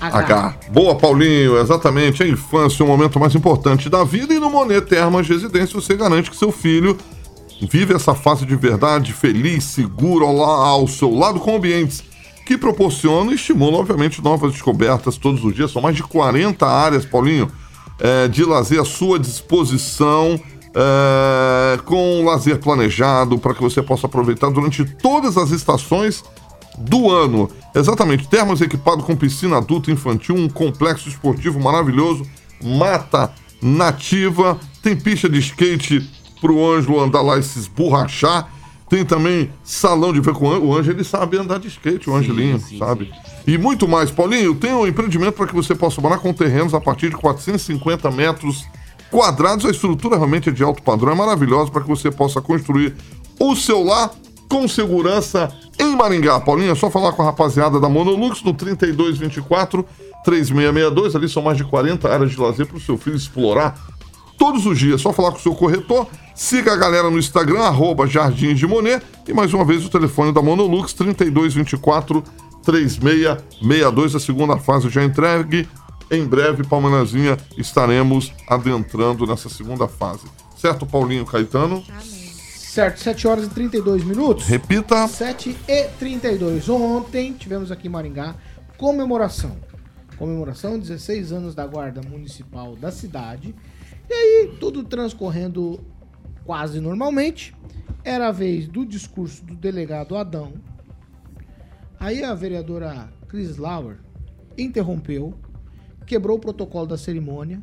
H. Boa, Paulinho. Exatamente. A infância é o momento mais importante da vida e no Monet Termas Residência você garante que seu filho vive essa fase de verdade, feliz, seguro ao, ao seu lado com ambientes que proporcionam e estimulam, obviamente, novas descobertas todos os dias. São mais de 40 áreas, Paulinho, eh, de lazer à sua disposição, eh, com lazer planejado para que você possa aproveitar durante todas as estações do ano. Exatamente, termos equipado com piscina adulta infantil, um complexo esportivo maravilhoso, mata nativa, tem pista de skate pro Ângelo andar lá e se esborrachar. Tem também salão de ver com o Ângelo. O Ângelo ele sabe andar de skate, o Angelinho, sabe? E muito mais. Paulinho, tem um empreendimento para que você possa morar com terrenos a partir de 450 metros quadrados. A estrutura realmente é de alto padrão, é maravilhosa para que você possa construir o seu lar com segurança em Maringá. Paulinho, é só falar com a rapaziada da Monolux no 3224 3662. Ali são mais de 40 áreas de lazer para o seu filho explorar todos os dias. Só falar com o seu corretor. Siga a galera no Instagram, arroba Jardim de Monet. E mais uma vez o telefone da Monolux, 3224 3662. A segunda fase já entregue. Em breve, Palmeirazinha, estaremos adentrando nessa segunda fase. Certo, Paulinho Caetano? Certo, 7 horas e 32 minutos. Repita. 7 e 32. Ontem tivemos aqui em Maringá comemoração. Comemoração, 16 anos da Guarda Municipal da cidade. E aí, tudo transcorrendo quase normalmente. Era a vez do discurso do delegado Adão. Aí a vereadora Chris Lauer interrompeu, quebrou o protocolo da cerimônia.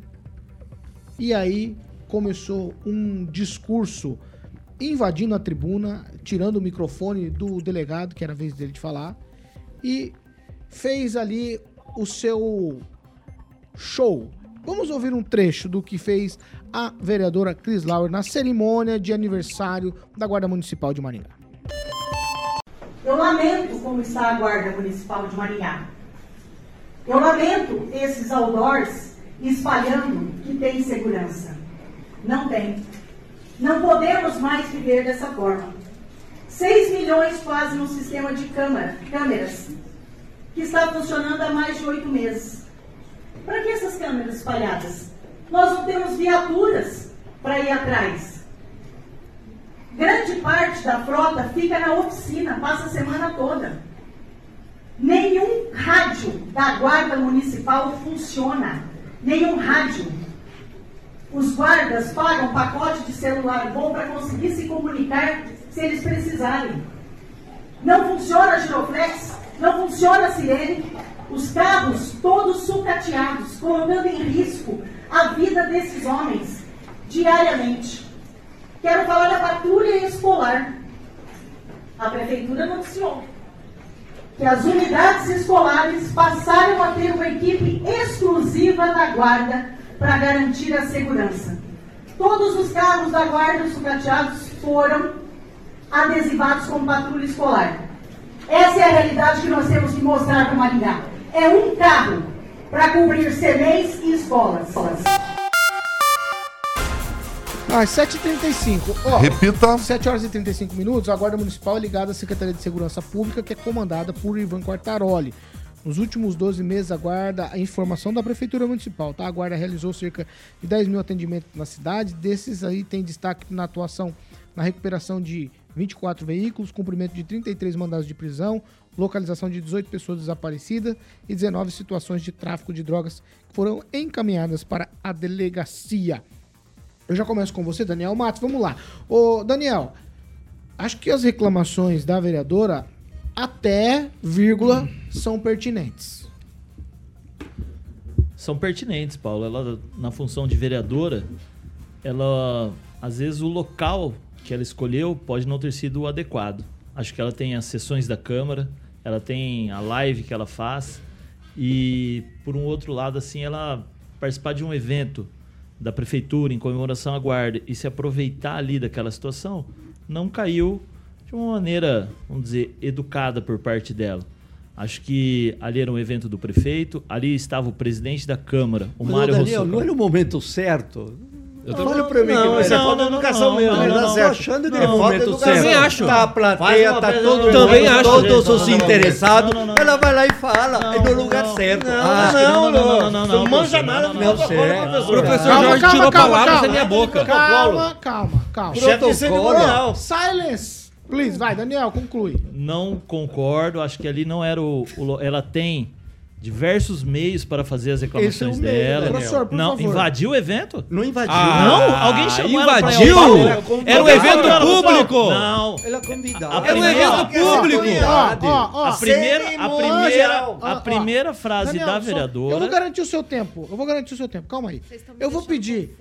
E aí começou um discurso invadindo a tribuna, tirando o microfone do delegado, que era a vez dele de falar, e fez ali o seu show. Vamos ouvir um trecho do que fez a vereadora Cris Lauer na cerimônia de aniversário da Guarda Municipal de Maringá. Eu lamento como está a Guarda Municipal de Maringá. Eu lamento esses outdoors espalhando que tem segurança. Não tem. Não podemos mais viver dessa forma. 6 milhões quase no sistema de câmara, câmeras, que está funcionando há mais de oito meses. Para que essas câmeras espalhadas? Nós não temos viaturas para ir atrás. Grande parte da frota fica na oficina, passa a semana toda. Nenhum rádio da Guarda Municipal funciona. Nenhum rádio. Os guardas pagam pacote de celular bom para conseguir se comunicar se eles precisarem. Não funciona a giroflex, não funciona a sirene. Os carros todos sucateados, colocando em risco a vida desses homens diariamente. Quero falar da patrulha escolar. A prefeitura noticiou que as unidades escolares passaram a ter uma equipe exclusiva da guarda para garantir a segurança. Todos os carros da guarda sucateados foram adesivados como patrulha escolar. Essa é a realidade que nós temos que mostrar para Maringá. É um carro para cobrir CNEs e escolas. Às 7h35. Ó, Repita. 7 horas e 35 minutos, a Guarda Municipal é ligada à Secretaria de Segurança Pública, que é comandada por Ivan Quartaroli. Nos últimos 12 meses, a Guarda, a informação da Prefeitura Municipal, tá? A Guarda realizou cerca de 10 mil atendimentos na cidade. Desses aí tem destaque na atuação na recuperação de 24 veículos, cumprimento de 33 mandados de prisão, localização de 18 pessoas desaparecidas e 19 situações de tráfico de drogas que foram encaminhadas para a delegacia. Eu já começo com você, Daniel Matos. Vamos lá. Ô, Daniel, acho que as reclamações da vereadora, até, vírgula, são pertinentes. São pertinentes, Paulo. Ela, na função de vereadora, ela, às vezes, o local que ela escolheu pode não ter sido o adequado. Acho que ela tem as sessões da Câmara, ela tem a live que ela faz, e, por um outro lado, assim, ela participar de um evento da prefeitura em comemoração à guarda e se aproveitar ali daquela situação, não caiu de uma maneira, vamos dizer, educada por parte dela. Acho que ali era um evento do prefeito, ali estava o presidente da Câmara, o Mas, Mário Daniel, Rossocó. não era o momento certo. Eu Olha pra mim Não, que isso é não, não, não, educação não, mesmo, não, né? não, Tá não, certo. achando que Não, é educação. Também acho. Tá a plateia, tá todo não, também acho. todos os Não, não, não, interessados. não, não, não. Ela vai lá e fala, é no lugar certo. Ah, não, não, não, não, não, Não manja nada não, do não, não. protocolo, Professor professor. Jorge Calma, tirou calma, palavras calma. da minha boca. Calma, calma, calma. Cerimonial. Silence. Please, vai, Daniel, conclui. Não concordo, acho que ali não era o, ela tem diversos meios para fazer as reclamações Esse é meio, dela. Daniel. Professor, por não, favor. invadiu o evento? Não invadiu. Ah, não, alguém chamou ela invadiu? ir ao Era um evento Ela falou, público. Não. Ela é convidada. Era um evento público. A primeira, a primeira, a primeira frase Daniel, da vereadora. Eu vou garantir o seu tempo. Eu vou garantir o seu tempo. Calma aí. Eu vou pedir.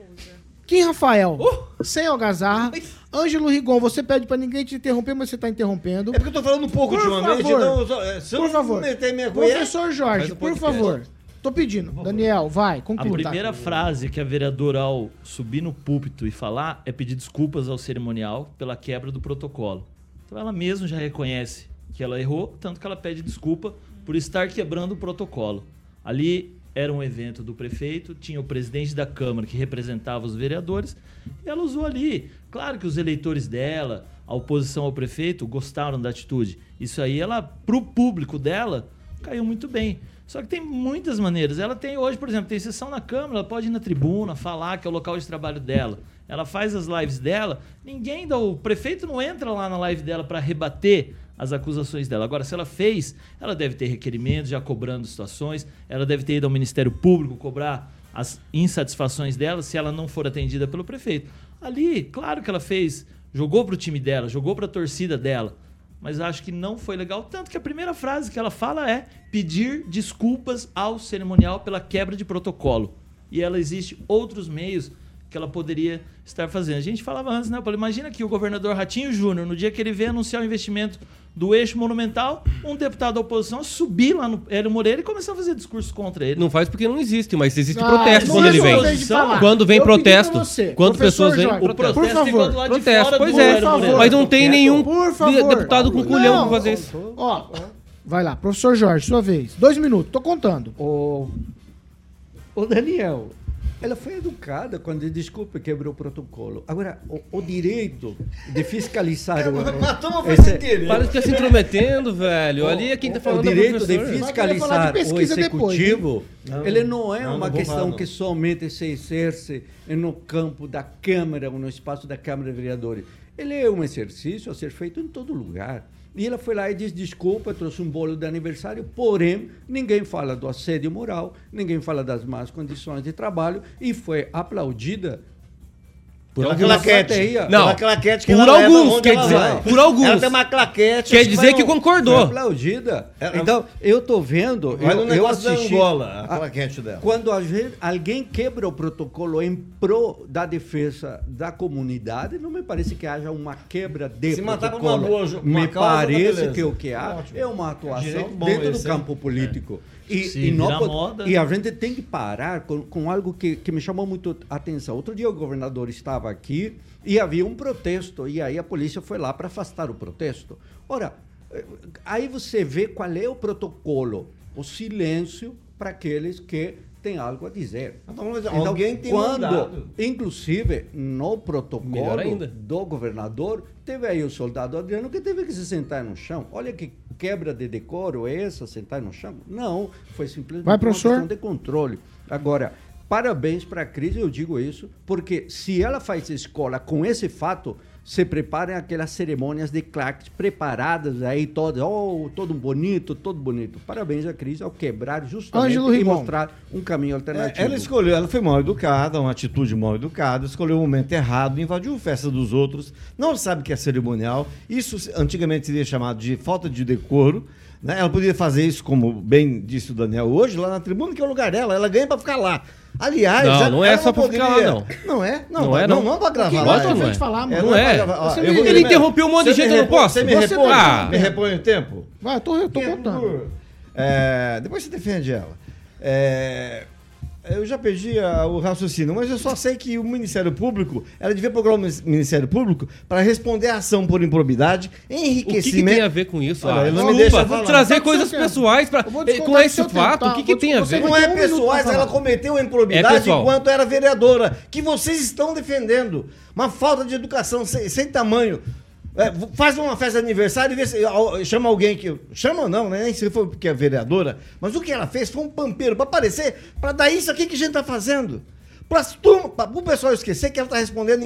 Kim Rafael, sem algazarra. Ângelo Rigon, você pede pra ninguém te interromper, mas você tá interrompendo. É porque eu tô falando um pouco Por ultimamente, favor. então eu só- é, se eu por não favor. meter minha Professor Jorge, por podcast. favor. Tô pedindo. Daniel, vai, A conclua. tá? primeira frase que a vereadora, ao subir no púlpito e falar, é pedir desculpas ao cerimonial pela quebra do protocolo. Então ela mesma já reconhece que ela errou, tanto que ela pede desculpa por estar quebrando o protocolo. Ali era um evento do prefeito, tinha o presidente da Câmara que representava os vereadores, e ela usou ali. Claro que os eleitores dela, a oposição ao prefeito, gostaram da atitude. Isso aí, ela, pro público dela, caiu muito bem. Só que tem muitas maneiras. Ela tem hoje, por exemplo, tem sessão na Câmara, ela pode ir na tribuna, falar que é o local de trabalho dela. Ela faz as lives dela, ninguém, o prefeito não entra lá na live dela para rebater as acusações dela. Agora, se ela fez, ela deve ter requerimentos já cobrando situações, ela deve ter ido ao Ministério Público cobrar as insatisfações dela se ela não for atendida pelo prefeito. Ali, claro que ela fez, jogou pro time dela, jogou pra torcida dela, mas acho que não foi legal. Tanto que a primeira frase que ela fala é pedir desculpas ao cerimonial pela quebra de protocolo. E ela existe outros meios que ela poderia estar fazendo. A gente falava antes, né? Paulo? Imagina que o governador Ratinho Júnior, no dia que ele vem anunciar o investimento do eixo monumental, um deputado da oposição subir lá no Hélio Moreira e começar a fazer discurso contra ele. Não faz porque não existe, mas existe Ah, protesto não quando é ele vem. Quando vem Eu protesto. Quando professor pessoas vêm. O protesto. por favor. ficou do lado de Protesto, fora pois do é. Moreira. Mas não tem nenhum favor. deputado com culhão Não. pra fazer isso. Ó, vai lá, professor Jorge, sua vez. Dois minutos, tô contando. Ô, ô Daniel, ela foi educada quando, desculpa, quebrou o protocolo. Agora, o, o direito de fiscalizar o. Matou uma esse-. Para de ficar se intrometendo, velho. Ali é quem tá o falando o direito de fiscalizar de o depois, executivo, Não, ele não é não, não uma vou questão falar, não. que somente se exerce no campo da Câmara ou no espaço da Câmara de Vereadores. Ele é um exercício a ser feito em todo lugar. E ela foi lá e disse desculpa, trouxe um bolo de aniversário, porém, ninguém fala do assédio moral, ninguém fala das más condições de trabalho e foi aplaudida Por Pela alguns. claquete. Não, Pela claquete que por ela leva alguns, onde quer ela dizer, vai. por alguns. Ela tem uma claquete. Quer dizer que no- Foi concordou. aplaudida. Ela- Então, eu tô vendo. Vai eu, no assisti- Angola, a claquete dela. Quando a gente- alguém quebra o protocolo em pro da defesa da comunidade, não me parece que haja uma quebra de Se protocolo. uma boa uma me causa, tá parece beleza. que o que há Ótimo. é uma atuação bom dentro esse, do campo político. E, Se e, não moda. e a gente tem que parar com, com algo que, que me chamou muito a atenção. Outro dia o governador estava aqui e havia um protesto, e aí a polícia foi lá para afastar o protesto. Ora, Aí você vê qual é o protocolo, o silêncio para aqueles que têm algo a dizer. Então, mas alguém tem mandado. inclusive, no protocolo ainda. do governador, teve aí o soldado Adriano que teve que se sentar no chão. Olha que quebra de decoro é essa, sentar no chão? Não, foi simplesmente Vai, uma questão de controle. Agora, parabéns para a Cris, eu digo isso, porque se ela faz escola com esse fato, se preparem aquelas cerimônias de claques preparadas aí, todas, oh, todo bonito, todo bonito. Parabéns a Cris ao quebrar justamente Ângelo e Rigon. mostrar um caminho alternativo. É, Ela escolheu, ela foi mal educada, uma atitude mal educada, escolheu o momento errado, invadiu a festa dos outros, não sabe que é cerimonial. Isso antigamente seria chamado de falta de decoro. Né? Ela poderia fazer isso, como bem disse o Daniel hoje, lá na tribuna, que é o lugar dela. Ela ganha pra ficar lá. Aliás, Não, não é só pra ficar lá, não. Não é? Não, Não não é, é, não. não. Não, pra gravar lá. gosta não de é. falar, mano? É, Não é. Ó, eu me- Ele interrompeu um monte de gente, eu não posso? Você me Você- repõe, Ah. me repõe o tempo? Vai, eu tô, eu tô contando. É, depois você defende ela. É, eu já perdi a- o raciocínio, mas eu só sei que o Ministério Público, ela devia procurar o Min- Ministério Público para responder a ação por improbidade, O que, que enriquecimento. tem a ver com isso? Olha, Ah, não me deixa vou falar. trazer Tá coisas pessoais descontar com esse fato. tá? O que, que Vou- tem a ver? Não é pessoais, ela cometeu uma É improbidade pessoal. enquanto era vereadora, que vocês estão defendendo. Uma falta de educação sem, sem tamanho. É, faz uma festa de aniversário e vê se, chama alguém que. Chama não, né? Nem se for porque é vereadora. Mas o que ela fez foi um pampeiro para aparecer, para dar isso aqui que a gente tá fazendo. Para o pessoal esquecer que ela está respondendo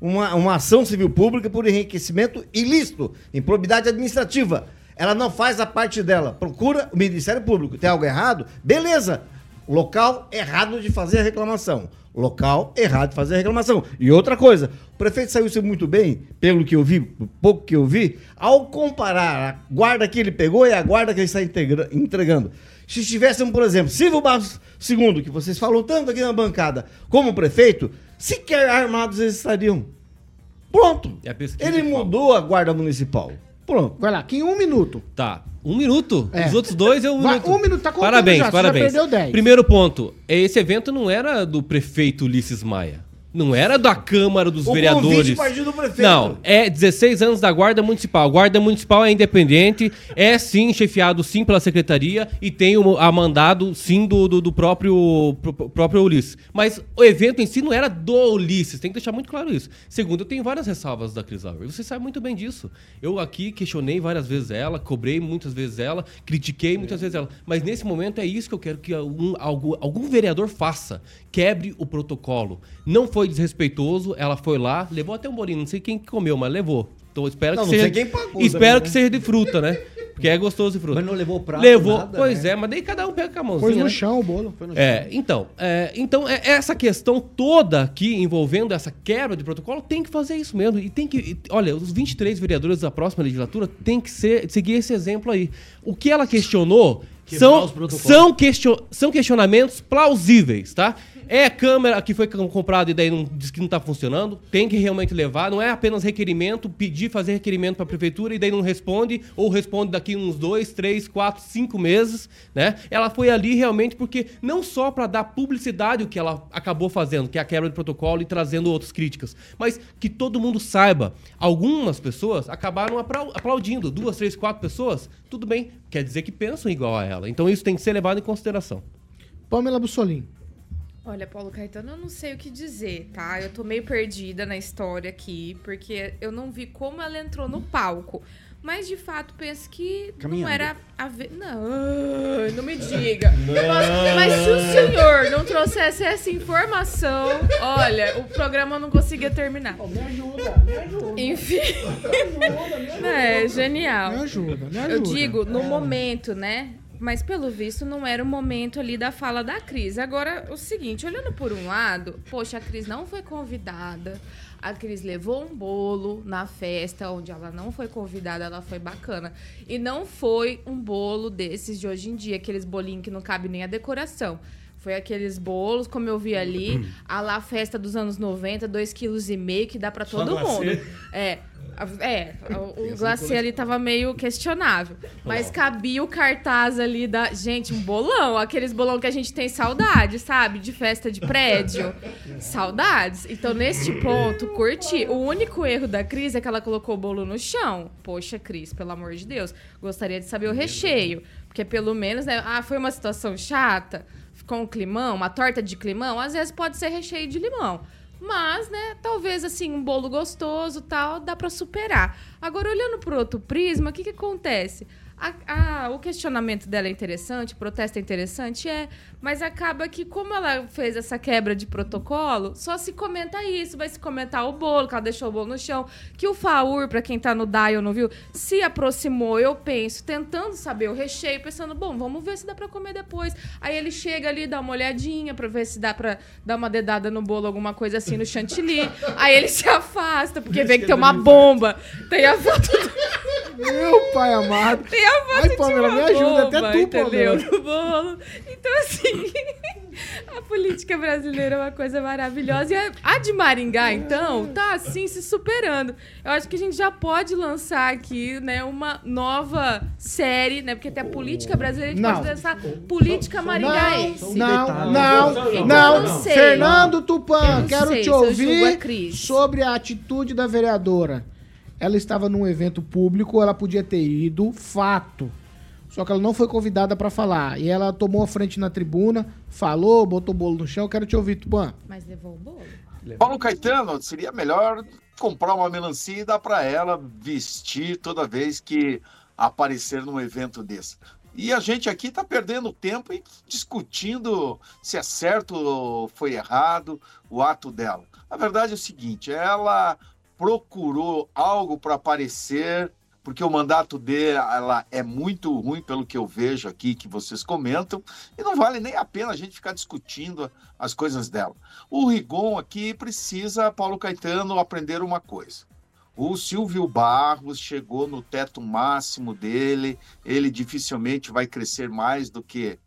uma, uma ação civil pública por enriquecimento ilícito, improbidade administrativa. Ela não faz a parte dela. Procura o Ministério Público. Tem algo errado? Beleza. Local errado de fazer a reclamação. Local errado de fazer a reclamação. E outra coisa, o prefeito saiu se muito bem, pelo que eu vi, pouco que eu vi, ao comparar a guarda que ele pegou e a guarda que ele está entregando. Se tivessem, por exemplo, Silvio Barros II, que vocês falam tanto aqui na bancada, como prefeito, sequer armados eles estariam. Pronto. É Ele mudou a guarda municipal. Pronto. Vai lá, que em um minuto. Tá. Um minuto? É. Os outros dois é um Vai, minuto. um minuto, tá contando Parabéns, já, você já parabéns. perdeu 10. Primeiro ponto. Esse evento não era do prefeito Ulisses Maia. Não era da Câmara dos O Vereadores. convite do prefeito. Não, é 16 anos da Guarda Municipal. A Guarda Municipal é independente, é sim chefiado sim pela secretaria e tem o a mandado sim do, do, do próprio, pro- próprio Ulisses. Mas o evento em si não era do Ulisses, tem que deixar muito claro isso. Segundo, eu tenho várias ressalvas da Cris Auer. Você sabe muito bem disso. Eu aqui questionei várias vezes ela, cobrei muitas vezes ela, critiquei muitas vezes ela. Mas nesse momento é isso que eu quero que algum, algum, algum vereador faça. Quebre o protocolo. Não foi desrespeitoso, ela foi lá, levou até um bolinho, não sei quem que comeu, mas levou. Então espero Não, que não seja. sei quem pagou espero também, que né? seja de fruta, né? Porque é gostoso de fruta. Mas não levou prato, Levou, nada, pois né? é, mas daí cada um pega com a mãozinha. Pôs no né? chão o bolo. Foi no É, então, é, então é, essa questão toda aqui envolvendo essa quebra de protocolo tem que fazer isso mesmo. E tem que. e, Olha, os 23 vereadores da próxima legislatura tem que ser, seguir esse exemplo aí. O que ela questionou Quebrar são, são, question, são questionamentos plausíveis, tá? É câmera que foi comprada e daí não, diz que não tá funcionando. Tem que realmente levar. Não é apenas requerimento, pedir, fazer requerimento para a prefeitura e daí não responde, ou responde daqui uns dois, três, quatro, cinco meses, né? Ela foi ali realmente porque não só para dar publicidade o que ela acabou fazendo, que é a quebra de protocolo e trazendo outras críticas, mas que todo mundo saiba. Algumas pessoas acabaram aplau- aplaudindo, duas, três, quatro pessoas, tudo bem, quer dizer que pensam igual a ela. Então isso tem que ser levado em consideração. Pamela Bussolim. Olha, Paulo Caetano, eu não sei o que dizer, tá? Eu tô meio perdida na história aqui, porque eu não vi como ela entrou no palco. Mas de fato penso que Caminhando. não era a ver. Não, não me diga. (laughs) Mas, mas se o senhor não trouxesse essa informação, olha, o programa não conseguia terminar. Me ajuda, me ajuda. Enfim. É, genial. Me ajuda, me ajuda. Eu digo, no É. momento, né? Mas pelo visto não era o momento ali da fala da Cris. Agora, o seguinte, olhando por um lado, poxa, a Cris não foi convidada. A Cris levou um bolo na festa onde ela não foi convidada, ela foi bacana. E não foi um bolo desses de hoje em dia, aqueles bolinhos que não cabe nem a decoração. Foi aqueles bolos, como eu vi ali, a lá festa dos anos 90, 2,5 kg, que dá pra Só todo glacê? mundo. É. É, o, o glacê ali tava meio questionável. Mas cabia o cartaz ali da. Gente, um bolão. Aqueles bolão que a gente tem saudade, sabe? De festa de prédio. Saudades. Então, neste ponto, curti. O único erro da Cris é que ela colocou o bolo no chão. Poxa, Cris, pelo amor de Deus. Gostaria de saber o recheio. Porque pelo menos, né? Ah, foi uma situação chata. Um climão, uma torta de climão. Às vezes pode ser recheio de limão. Mas, né, talvez assim, um bolo gostoso tal, dá pra superar. Agora, olhando por outro prisma, o que, que acontece? A- a- o questionamento dela é interessante, o protesto é interessante, é, mas acaba que, como ela fez essa quebra de protocolo, só se comenta isso, vai se comentar o bolo, que ela deixou o bolo no chão, que o Faur, pra quem tá no Dial não viu, se aproximou, eu penso, tentando saber o recheio, pensando, bom, vamos ver se dá pra comer depois. Aí ele chega ali, dá uma olhadinha pra ver se dá pra dar uma dedada no bolo, alguma coisa assim no chantilly. (laughs) Aí ele se afasta, porque vê que tem uma bomba. Tem a foto do... (laughs) Meu pai amado. Tem a foto Ai, de Pamela, uma me ajuda, até tu, entendeu? Pamela. (laughs) Bolo. Então, assim, (laughs) a política brasileira é uma coisa maravilhosa. E a, de Maringá, então, tá assim, se superando. Eu acho que a gente já pode lançar aqui, né, uma nova série, né? Porque tem a política brasileira, a gente Não. pode lançar política maringaense. Não, não, Então, não. eu sei. Fernando Tupan, não quero sei te a ouvir sobre a atitude da vereadora. Ela estava num evento público, ela podia ter ido, fato. Só que ela não foi convidada para falar. E ela tomou a frente na tribuna, falou, botou o bolo no chão. Quero te ouvir, Tupan. Mas levou o bolo. Paulo Caetano, seria melhor comprar uma melancia e dar para ela vestir toda vez que aparecer num evento desse. E a gente aqui está perdendo tempo e discutindo se é certo ou foi errado o ato dela. A verdade é o seguinte: ela procurou algo para aparecer, porque o mandato dela é muito ruim, pelo que eu vejo aqui, que vocês comentam, e não vale nem a pena a gente ficar discutindo as coisas dela. O Rigon aqui precisa, Paulo Caetano, aprender uma coisa. O Silvio Barros chegou no teto máximo dele, ele dificilmente vai crescer mais do que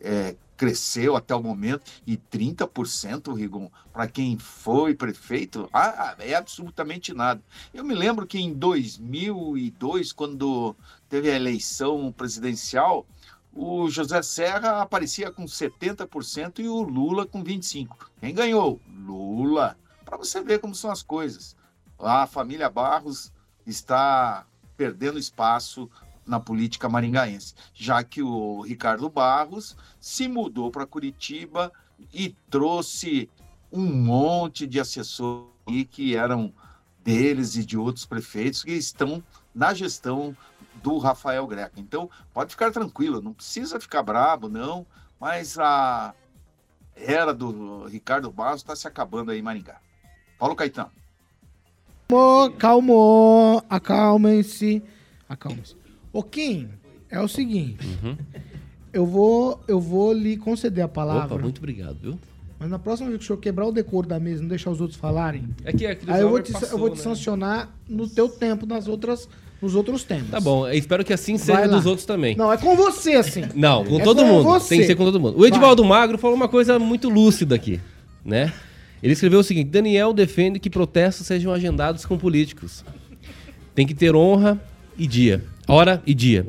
é, cresceu até o momento, e 30%, Rigon, para quem foi prefeito, ah, é absolutamente nada. Eu me lembro que em 2002, quando teve a eleição presidencial, o José Serra aparecia com 70% e o Lula com 25%. Quem ganhou? Lula. Para você ver como são as coisas. A família Barros está perdendo espaço na política maringaense, já que o Ricardo Barros se mudou para Curitiba e trouxe um monte de assessores que eram deles e de outros prefeitos que estão na gestão do Rafael Greco. Então, pode ficar tranquilo, não precisa ficar bravo, não, mas a era do Ricardo Barros está se acabando aí em Maringá. Paulo Caetano. Calmou, calmou, acalmem-se, acalmem-se. Ô, Kim, é o seguinte, eu vou, eu vou lhe conceder a palavra, Opa, muito obrigado, viu? mas na próxima vez que o senhor quebrar o decoro da mesa e não deixar os outros falarem, É que a Cris aí eu vou te, passou, eu vou te né? sancionar no teu tempo, nas outras, nos outros temas. Tá bom, eu espero que assim seja Vai dos outros também. Não, é com você, assim. Não, com É todo com mundo. você. Tem que ser com todo mundo. O Edivaldo Magro falou uma coisa muito lúcida aqui, né? Ele escreveu o seguinte: Daniel defende que protestos sejam agendados com políticos. Tem que ter honra e dia. Hora e dia.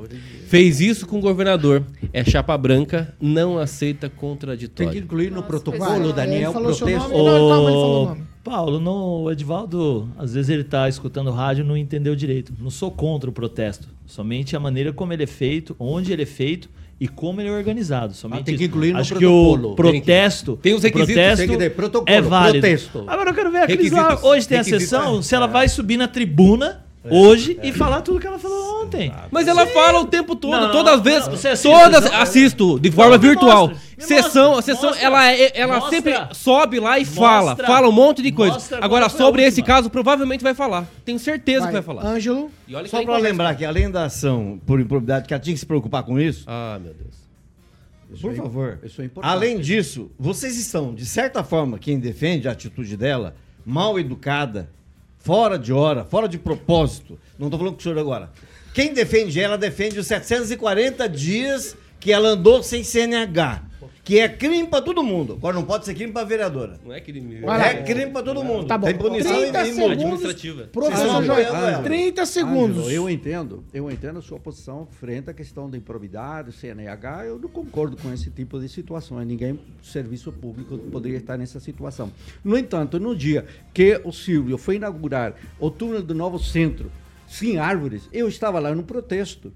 Fez isso com o governador. É chapa branca, não aceita contraditório. Tem que incluir no protocolo, Vai, Daniel, seu protesto. nome, não, o. Paulo, não, o Edivaldo, às vezes ele tá escutando rádio e não entendeu direito. Não sou contra o protesto. Somente a maneira como ele é feito, onde ele é feito e como ele é organizado. Somente Ah, tem que isso. incluir no Acho protocolo. que o protesto, Tem os o requisitos, protesto tem que ter protocolo, é válido. protesto. Agora eu quero ver a Cris lá. Hoje tem a sessão, é. se ela vai subir na tribuna hoje e falar tudo que ela falou ontem. Mas ela fala o tempo todo, Não, não, todas as não, vezes. você assiste todas sessão? assisto de forma Não, me virtual. mostra, me sessão, mostra, sessão, mostra. ela é- ela Mostra. sempre sobe lá e fala, Mostra. fala um monte de coisa. Mostra Agora agora foi a sobre esse última. caso provavelmente vai falar. Tenho certeza Vai, que vai falar. Ângelo, E olha que Só conversa. lembrar que além da ação por improbidade, que ela tinha que se preocupar com isso, Ah, meu Deus. por favor. Isso é importante. Além disso, vocês estão, de certa forma, quem defende a atitude dela, mal educada, fora de hora, fora de propósito. Não tô falando com o senhor agora. Quem defende ela defende os 740 dias que ela andou sem CNH. Que é crime pra todo mundo. Agora não pode ser crime pra vereadora. Não é crime. Vai lá. É crime pra todo mundo. Tá bom. Tem punição 30 e- segundos. Professor estão apoiando ela. 30 segundos. Ângelo, eu entendo, eu entendo a sua posição frente à questão da improbidade, CNH, eu não concordo com esse tipo de situações. Ninguém, serviço público, poderia estar nessa situação. No entanto, no dia que o Silvio foi inaugurar o túnel do novo centro, sem árvores, eu estava lá no protesto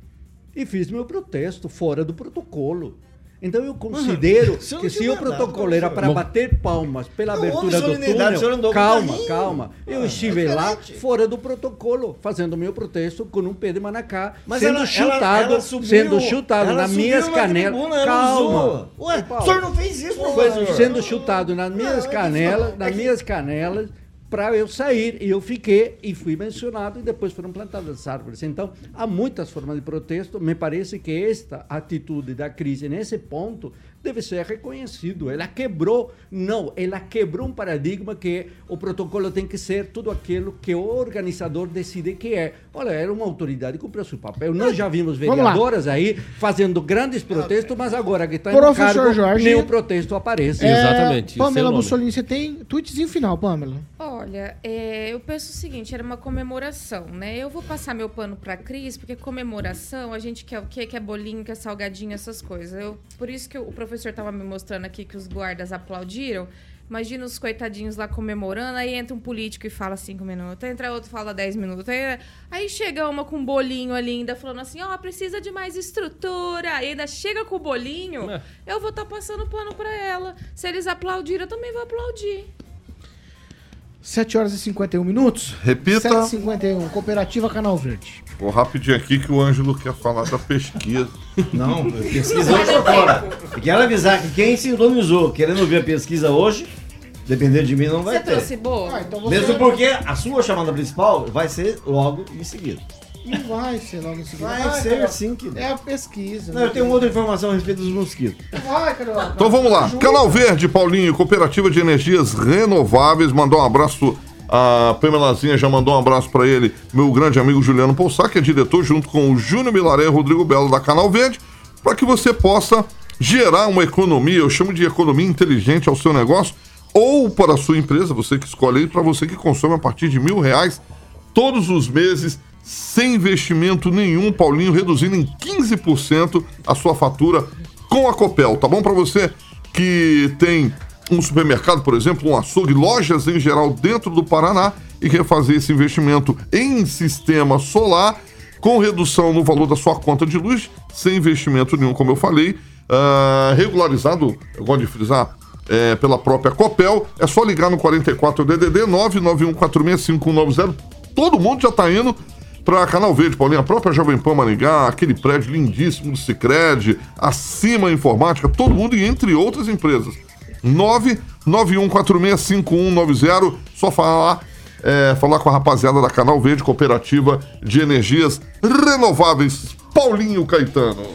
e fiz meu protesto fora do protocolo. Então eu considero se eu não que se protocolo era para bater palmas pela Não abertura do túnel, calma, calma. Eu Ah, estive é lá fora do protocolo, fazendo meu protesto com um pé de manacá, Mas sendo ela- ela- chutado, ela subiu- sendo chutado ela nas minhas canelas. tribuna, ela Calma. Ué, o senhor não fez isso, professor. sendo chutado nas minhas é canelas, que- nas minhas canelas, para eu sair. E eu fiquei e fui mencionado e depois foram plantadas as árvores. Então, há muitas formas de protesto. Me parece que esta atitude da crise nesse ponto deve ser reconhecido. Ela quebrou, não, ela quebrou um paradigma que o protocolo tem que ser tudo aquilo que o organizador decide que é. Olha, era uma autoridade que cumpriu seu papel. Nós já vimos vereadoras aí fazendo grandes protestos, mas agora que está no Professor cargo, Jorge- nem o protesto aparece. É, Pamela Mussolini, você tem tweetzinho final, Pamela. Olha, é, eu penso o seguinte, era uma comemoração, né? Eu vou passar meu pano pra Cris, porque comemoração, a gente quer o quê? Quer bolinho, quer salgadinho, essas coisas. Eu, por isso que o professor tava me mostrando aqui que os guardas aplaudiram. Imagina os coitadinhos lá comemorando, aí entra um político e fala cinco minutos, entra outro e fala dez minutos. Aí, aí chega uma com um bolinho ali ainda falando assim, ó, precisa de mais estrutura. Aí ainda chega com o bolinho, eu vou estar passando pano pra ela. Se eles aplaudiram, eu também vou aplaudir. 7 horas e 51 minutos. Repita. 7h51, Cooperativa Canal Verde. Vou rapidinho aqui que o Ângelo quer falar da pesquisa. (laughs) Não, pesquisa hoje tá fora. E quero avisar que quem sintonizou querendo ver a pesquisa hoje, depender de mim, não vai Você ter. trouxe boa? Ah, então você- Mesmo porque a sua chamada principal vai ser logo em seguida. Não vai ser logo em seguida. Vai ser Carioca. sim, que- É a pesquisa. Não, eu tenho outra informação a respeito dos mosquitos. Vai, Carioca. Então vamos lá. Canal Verde, Paulinho, Cooperativa de Energias Renováveis. Mandou um abraço. A Pamelazinha já mandou um abraço para ele, meu grande amigo Juliano Poussac, que é diretor, junto com o Júnior Milaré e o Rodrigo Belo da Canal Verde, para que você possa gerar uma economia, eu chamo de economia inteligente ao seu negócio, ou para a sua empresa, você que escolhe aí, para você que consome a partir de mil reais todos os meses, sem investimento nenhum, Paulinho, reduzindo em 15% a sua fatura com a Copel, tá bom? Para você que tem um supermercado, por exemplo, um açougue, lojas em geral dentro do Paraná e quer fazer esse investimento em sistema solar, com redução no valor da sua conta de luz, sem investimento nenhum, como eu falei, ah, regularizado, eu gosto de frisar, é, pela própria Copel, é só ligar no 44 DDD 991465190. Todo mundo já está indo para Canal Verde, Paulinho, a própria Jovem Pan Maringá, aquele prédio lindíssimo do Cicred, a Cima Informática, todo mundo e entre outras empresas. 991465190, só falar, é, falar com a rapaziada da Canal Verde, Cooperativa de Energias Renováveis, Paulinho Caetano.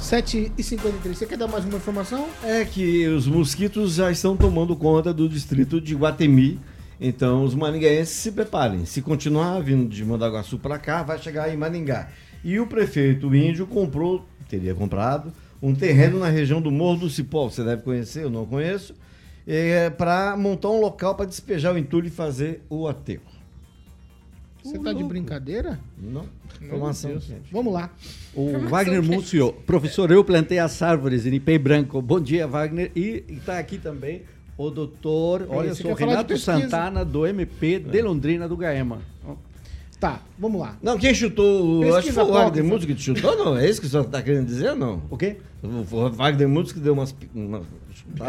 7h53. Você quer dar mais uma informação? É que os mosquitos já estão tomando conta do distrito de Guatemi. Então os maringaenses se preparem. Se continuar vindo de Mandaguaçu para cá, vai chegar em Maringá. E o prefeito índio comprou, teria comprado, um terreno na região do Morro do Cipó. Você deve conhecer, eu não conheço. É, para montar um local para despejar o entulho e fazer o aterro. Você tá de brincadeira? Não. Informação. Vamos lá. O Wagner Múcio, professor, eu plantei as árvores em Ipê Branco. Bom dia, Wagner. E está aqui também o doutor, olha você só, falar de Renato? Santana, do MP de Londrina, do Gaema. Tá, vamos lá. Não, quem chutou? Pesquisa acho que foi o Wagner? Música que chutou, não? É isso que o senhor está querendo dizer ou não? O quê? O Wagner Música que deu umas. umas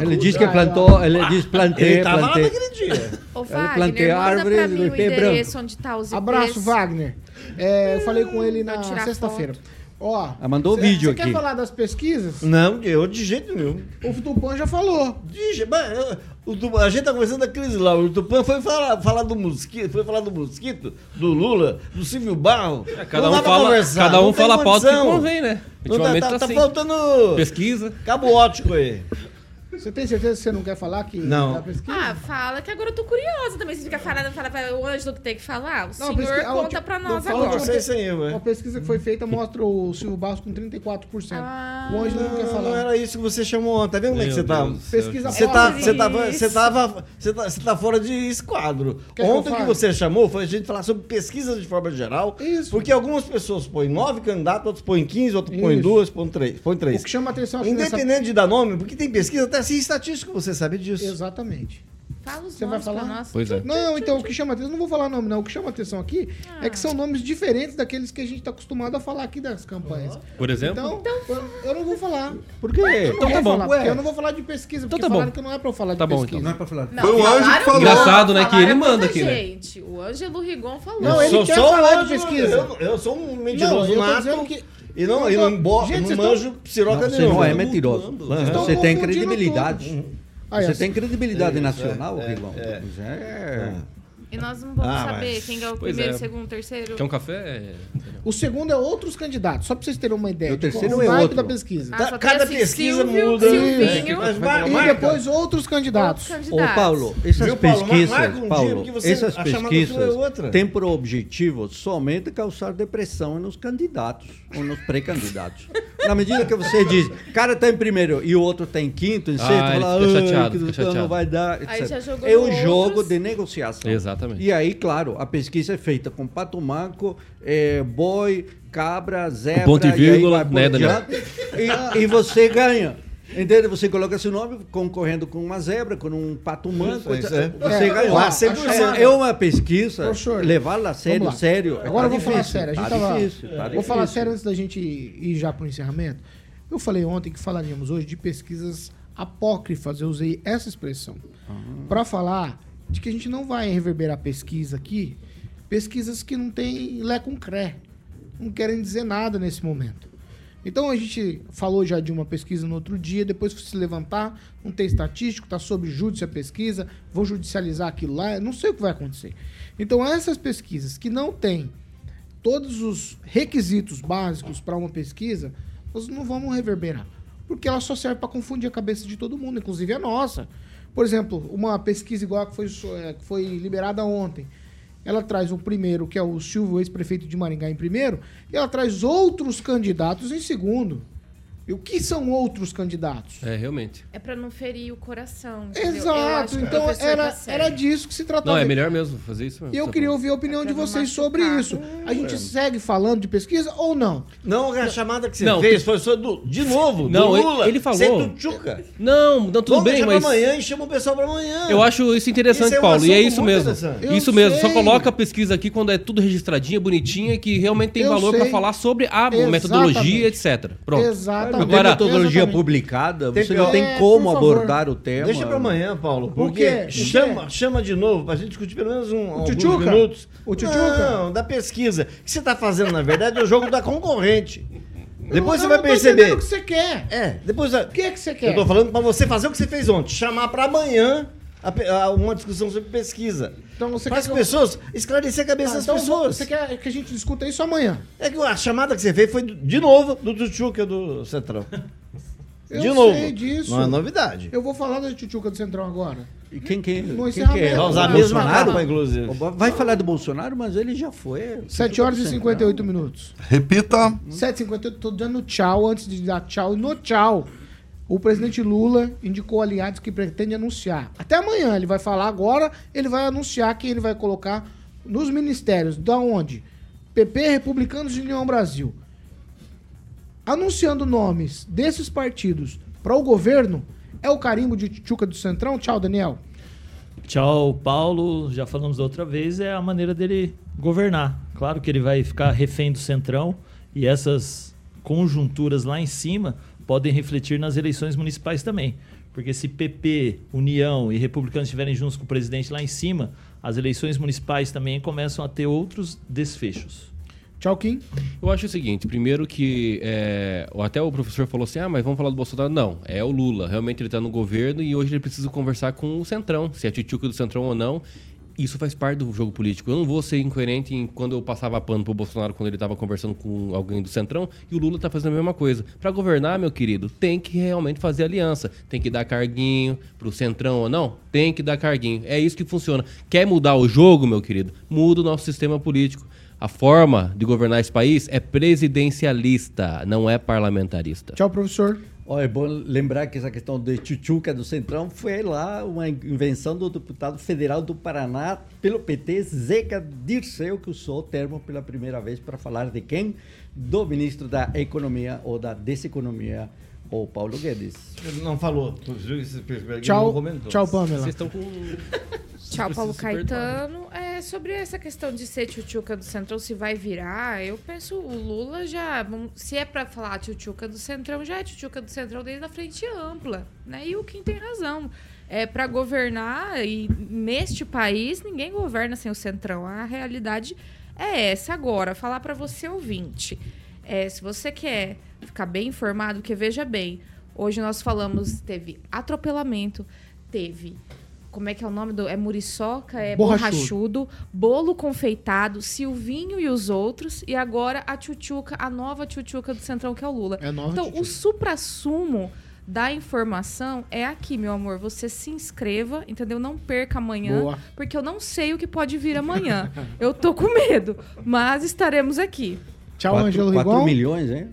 Ele disse que plantou, ele disse plantei, Ele tava lá plantei. naquele dia. Ô, Eu Wagner, plantei manda árvores pra mim o endereço Branco. onde tá os Abraço, IPs. Wagner. É, eu falei com ele Pra na sexta-feira. Ó, Ah, mandou cê- vídeo Você quer aqui. falar das pesquisas? Não, eu de jeito nenhum. O Tupan já falou. De mas, eu- o Tu- a gente tá conversando da crise lá. O Tupã foi falar, falar do mosquito, foi falar do mosquito, do Lula, do Silvio Barro. cada Não um fala- cada um fala a pauta que convém, né? Não tá, Ultimamente tá, tá tá assim. faltando Pesquisa. cabo ótico aí. Você tem certeza que você não quer falar que Não. da pesquisa? Ah, fala que agora eu tô curiosa também. Se fica falando, fala para o Ângelo que tem que falar. O Não, senhor pesqui- ah, conta tipo, pra não, nós agora. de Vocês sem eu. Uma pesquisa que foi feita mostra o Silvio Barros com 34%. Ah. o Ângelo não, quer Não, falar. não era isso que você chamou ontem. Tá vendo como é que você tá? Deus do céu. Pesquisa Você tá, você, tava, isso. você, tava, você, tá, você tá fora de esquadro. Quer que Ontem o que fale? você chamou foi a gente falar sobre pesquisas de forma geral. Isso. Porque algumas pessoas põem nove candidatos, outros põem 15, outros põem duas, põem três. Põem três. O que chama atenção. Independente de dar nome, porque tem pesquisa até assim estatístico, você sabe disso. Exatamente. Fala os Você vai falar? nós. Pois é. Não, então o que chama atenção, não vou falar nome não, o que chama atenção aqui é que são nomes diferentes daqueles que a gente tá acostumado a falar aqui das campanhas. Por exemplo? Então, eu- eu não vou falar. Por quê? Eu não Então vou tá bom. falar, Ué. eu não vou falar de pesquisa, Então porque tá bom. falaram que não é pra eu falar de Tá bom, pesquisa. então. Não é pra falar. Não, Foi o Ângelo que falou. Engraçado, né, que ele manda aqui, né? gente. O Ângelo Rigon falou. Não, ele Sou quer só falar de pesquisa. Eu, eu sou um Não, mentiroso eu tô nato. dizendo que- E não, e não, bo, Gente, não manjo piroca Não, você não é mentiroso. Você estão tem credibilidade. Você tem credibilidade É, nacional, é, Rigon. é. É- E nós não vamos Ah, saber mas- quem é o Pois primeiro, é. segundo, terceiro. Quer um café? O segundo é outros candidatos, só pra vocês terem uma ideia. E o de terceiro qual é outro. da pesquisa. Ah, Tá- cada assim, pesquisa Silvio, muda. Silvinho. Mas mar- E depois outros candidatos. Outros Ô. Paulo, essas Viu, Paulo? Pesquisas, um Paulo, essas a chamada sua pesquisas é outra. têm por objetivo somente causar depressão nos candidatos ou nos pré-candidatos. (laughs) Na medida que você diz, cara tá em primeiro e o outro tá em quinto, em sexto, Ah, fala, fica "Ai, chateado, que então não chateado. vai dar, Aí etc. já jogou É um jogo de negociação. Exatamente. E aí, claro, a pesquisa é feita com pato manco, eh, boi, cabra, zebra, ponto e e aí vírgula, vai por né, diante, e, e você ganha. Entende? Você coloca seu nome concorrendo com uma zebra, com um pato manco. É. Você É, ganhou. É- a chamada- é uma pesquisa, Professor, levá-la a sério, lá. sério. Agora tá eu vou falar difícil, sério. A gente tá tava... difícil, tá vou difícil. falar sério antes da gente ir já pro encerramento. Eu falei ontem que falaríamos hoje de pesquisas apócrifas. Eu usei essa expressão. Pra falar de que a gente não vai reverberar pesquisa aqui. Pesquisas que não tem lé com cré. Não querem dizer nada nesse momento. Então a gente falou já de uma pesquisa no outro dia, depois se levantar, não tem estatístico, está sob júdice a pesquisa, vão judicializar aquilo lá, não sei o que vai acontecer. Então essas pesquisas que não têm todos os requisitos básicos para uma pesquisa, nós não vamos reverberar. Porque ela só serve para confundir a cabeça de todo mundo, inclusive a nossa. Por exemplo, uma pesquisa igual a que foi, eh, que foi liberada ontem. Ela traz o primeiro, que é o Silvio, ex-prefeito de Maringá, em primeiro, e ela traz outros candidatos em segundo. E o que são outros candidatos? É, realmente. É pra não ferir o coração. Exato, então era, tá era disso que se tratava. Não, é melhor mesmo fazer isso mesmo. E eu Tá queria bom. ouvir a opinião de pra não vocês sobre isso. A gente segue falando de pesquisa ou não? Não, a chamada que você Não, fez foi só do, de novo, Não, do ele- Lula. ele falou- Você é Tuchuca. Não, não, tudo Vamos bem, mas. amanhã e chama o pessoal pra amanhã. Eu acho isso interessante, Isso é um Paulo. E é isso mesmo. Isso mesmo. Só coloca a pesquisa aqui quando é tudo registradinha, bonitinha, que realmente tem Eu valor pra falar sobre a Exatamente. metodologia, etc. Pronto. Exatamente. Não tem Agora- metodologia Exatamente. publicada, Tem você não que- tem É, como por favor. abordar o tema. Deixa pra amanhã, Paulo. Porque O quê? chama, chama de novo pra gente discutir pelo menos um, alguns Tchutchuca? minutos. O Tchutchuca? Não, da pesquisa. O que você tá fazendo, na verdade, é o jogo da concorrente. Depois Eu você vai não perceber. o que você quer. É, depois... a- O que é que você quer? Eu tô falando pra você fazer o que você fez ontem. Chamar pra amanhã a a- uma discussão sobre pesquisa. Então você Para quer as que eu- pessoas esclarecer a cabeça Ah, das então pessoas. Você quer que a gente discuta isso amanhã? É que a chamada que você fez foi, do- de novo, do Tchutchuca do Centrão. (laughs) Eu de novo. sei disso. Não é novidade. Eu vou falar da Tchutchuca do Centrão agora. E quem, quem, No quem que é? Vai usar mesma Bolsonaro? capa, inclusive. Vai falar do Bolsonaro, mas ele já foi. 7 horas e 58 minutos. Repita. 7h58, tô dando tchau antes de dar tchau. E no tchau, o presidente Lula indicou aliados que pretende anunciar. Até amanhã, ele vai falar agora, ele vai anunciar quem ele vai colocar nos ministérios. Da onde? PP, Republicanos e União Brasil. Anunciando nomes desses partidos para o governo, é o carimbo de Tchuca do Centrão? Tchau, Daniel. Tchau, Paulo. Já falamos outra vez, é a maneira dele governar. Claro que ele vai ficar refém do Centrão e essas conjunturas lá em cima podem refletir nas eleições municipais também. Porque se PP, União e Republicanos estiverem juntos com o presidente lá em cima, as eleições municipais também começam a ter outros desfechos. Tchau, Kim. Eu acho o seguinte, primeiro que é, até o professor falou assim, ah, mas vamos falar do Bolsonaro. Não, é o Lula. Realmente ele está no governo e hoje ele precisa conversar com o Centrão, se é tchutchuca do Centrão ou não. Isso faz parte do jogo político. Eu não vou ser incoerente em quando eu passava pano pro Bolsonaro quando ele estava conversando com alguém do Centrão e o Lula tá fazendo a mesma coisa. Para governar, meu querido, tem que realmente fazer aliança. Tem que dar carguinho pro Centrão ou não? Tem que dar carguinho. É isso que funciona. Quer mudar o jogo, meu querido? Muda o nosso sistema político. A forma de governar esse país é presidencialista, não é parlamentarista. Tchau, professor. Olha, é bom lembrar que essa questão de tchutchuca do Centrão foi lá uma invenção do deputado federal do Paraná pelo PT, Zeca Dirceu, que usou o termo pela primeira vez para falar de quem? Do ministro da Economia ou da Deseconomia, o Paulo Guedes. Ele não falou. Tchau, não comentou. tchau, Pamela. Vocês estão com. (laughs) Tchau, Paulo Super Caetano. É, sobre essa questão de ser tchutchuca do Centrão, se vai virar, eu penso, o Lula já. Se é pra falar tchutchuca do Centrão, já é tchutchuca do Centrão desde a frente ampla. Né? E o Kim tem razão. É para governar, e neste país, ninguém governa sem o Centrão. A realidade é essa. Agora, falar pra você, ouvinte. É, se você quer ficar bem informado, que veja bem, hoje nós falamos, teve atropelamento, teve. Como é que é o nome do. É muriçoca, é Borrachudo. borrachudo, bolo confeitado, Silvinho e os outros, e agora a tchutchuca, a nova tchutchuca do Centrão, que é o Lula. É nova então, tchutchuca. o supra-sumo da informação é aqui, meu amor. Você se inscreva, entendeu? Não perca amanhã, Boa. porque eu não sei o que pode vir amanhã. eu tô com medo, mas estaremos aqui. Tchau, Ângelo quatro Rigon. milhões, hein?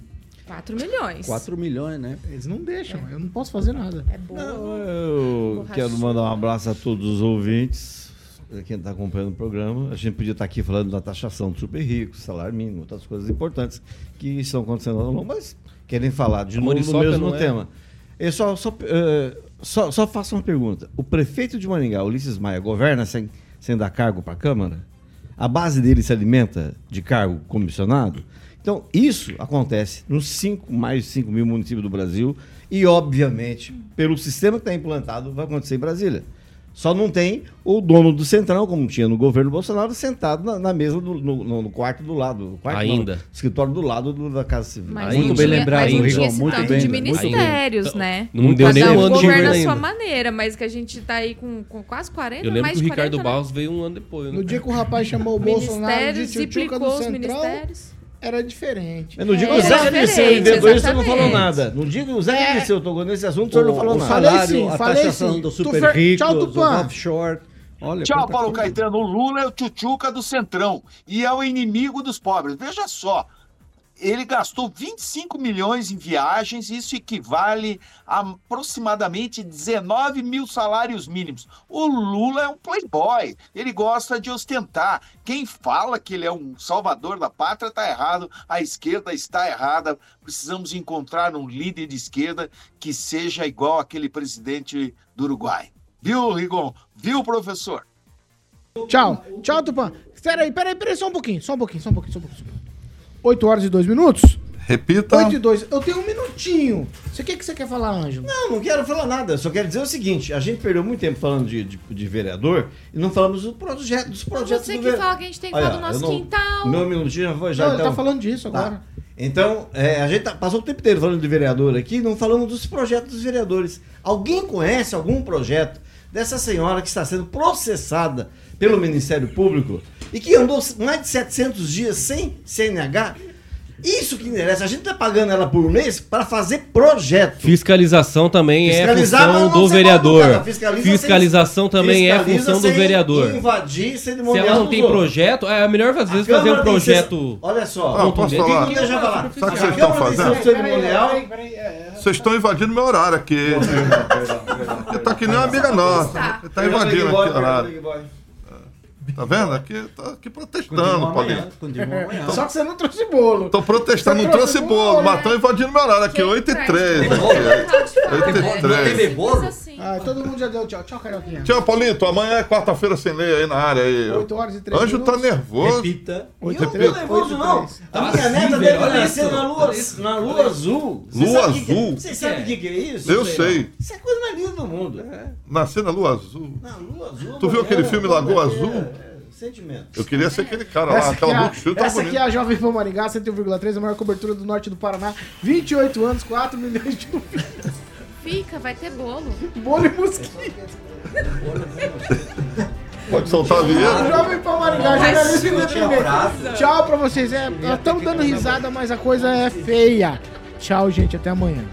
4 milhões. 4 milhões, né? Eles não deixam, eu não posso fazer nada. É bom. Eu Borrachudo. quero mandar um abraço a todos os ouvintes, a quem está acompanhando o programa. A gente podia estar aqui falando da taxação do super rico, salário mínimo, outras coisas importantes que estão acontecendo ao longo, mas querem falar de novo do mesmo não é? tema. Eu só, só, eh, só, só faço uma pergunta. O prefeito de Maringá, Ulisses Maia, governa sem, sem dar cargo para a Câmara? A base dele se alimenta de cargo comissionado? Então, isso acontece nos cinco, mais de 5 mil municípios do Brasil e, obviamente, pelo sistema que está implantado, vai acontecer em Brasília. Só não tem o dono do Centrão, como tinha no governo Bolsonaro, sentado na, na mesa, do- no, no- no quarto do lado. quarto, não, Ainda. no escritório do lado do- da Casa Civil. Mas Muito não bem tinha- lembrado, mas não esse muito bem de ministérios, Então, né? não deu Cada nem um um ano de governo a sua ainda. maneira, mas que a gente tá aí com, com quase 40, Eu lembro mais que o Ricardo 40, né? Barros veio um ano depois. Né? No dia que o rapaz chamou o Bolsonaro de Ministérios, tchutchuca do Centrão, ministérios. Era diferente. Eu não digo É, o Zé diferente, Dirceu vendedor, isso você não falou nada. Não digo o Zé É. Dirceu tocou nesse assunto, o senhor não falou o nada. falei salário, sim, a falei sim. do super fer- rico, Tchau, offshore. Olha, Tchau, Paulo coisa. Caetano. O Lula é o tchutchuca do Centrão e é o inimigo dos pobres. Veja só, ele gastou 25 milhões em viagens, isso equivale a aproximadamente 19 mil salários mínimos. O Lula é um playboy, ele gosta de ostentar. Quem fala que ele é um salvador da pátria está errado, a esquerda está errada. Precisamos encontrar um líder de esquerda que seja igual aquele presidente do Uruguai. Viu, Rigon? Viu, professor? Tchau. Tchau, Tupã. Peraí, peraí, peraí, só um pouquinho, só um pouquinho, só um pouquinho, só um pouquinho. Só um pouquinho. 8 horas e 2 minutos? Repita. 8 e 2. Eu tenho um minutinho. Você quer que você quer falar, Ângelo? Não, não quero falar nada. Eu só quero dizer o seguinte: a gente perdeu muito tempo falando de, de, de vereador e não falamos do projeto, dos projetos Você do que vere- fala que a gente tem que Olha, falar do nosso não- quintal. Meu minutinho já foi já. Não, ele então. tá falando disso Tá. agora. Então, é, a gente tá- passou o tempo inteiro falando de vereador aqui, não falamos dos projetos dos vereadores. Alguém conhece algum projeto dessa senhora que está sendo processada pelo Ministério Público e que andou mais de 700 dias sem CNH? Isso que interessa. A gente está pagando ela por mês para fazer projeto. Fiscalização também Fiscalizar, é função não do ser vereador. sem- Fiscalização também é função do vereador. Invadir Se ela não tem outros. projeto, é melhor às vezes A fazer um projeto. Olha só. Ah, posso falar? Deixa eu falar. Sabe o que A vocês estão fazendo? Vocês estão invadindo meu horário aqui. Você tá que nem uma amiga nossa. Você tá invadindo aqui o horário. Tá vendo? Aqui tá aqui protestando, Paulinho. amanhã. Só que você não trouxe bolo. Tô protestando, não trouxe bolo, mas estão invadindo meu horário aqui, 8 e 3. Mas assim, Ah, todo mundo já deu tchau. Tchau, Carioquinha. Tchau, Paulito. Amanhã é quarta-feira sem lei aí na área aí. 8 horas e 3 Anjo tá nervoso. Repita. Oito Eu e não três, tô nervoso, não. A minha neta deve nascer na lua, na lua azul. Lua é? azul? Você sabe o que é isso? Eu sei. Isso é a coisa mais linda do mundo. É. Nascer na lua azul. Na lua azul. Tu viu aquele é, filme Lagoa é, Azul? Sentimento. Eu queria ser aquele cara lá, Essa aqui, aquela é a- boca chuta, tá essa aqui é a Jovem Pan Maringá, 101,3, a maior cobertura do norte do Paraná. 28 anos, 4 milhões de ouvintes. fica, vai ter bolo. Bolo e mosquito. Pode soltar a vinheta. Jovem Pan Maringá, jornalista independente. Tchau pra vocês. É, estamos dando risada, mas a coisa é feia. Tchau, gente. Até amanhã.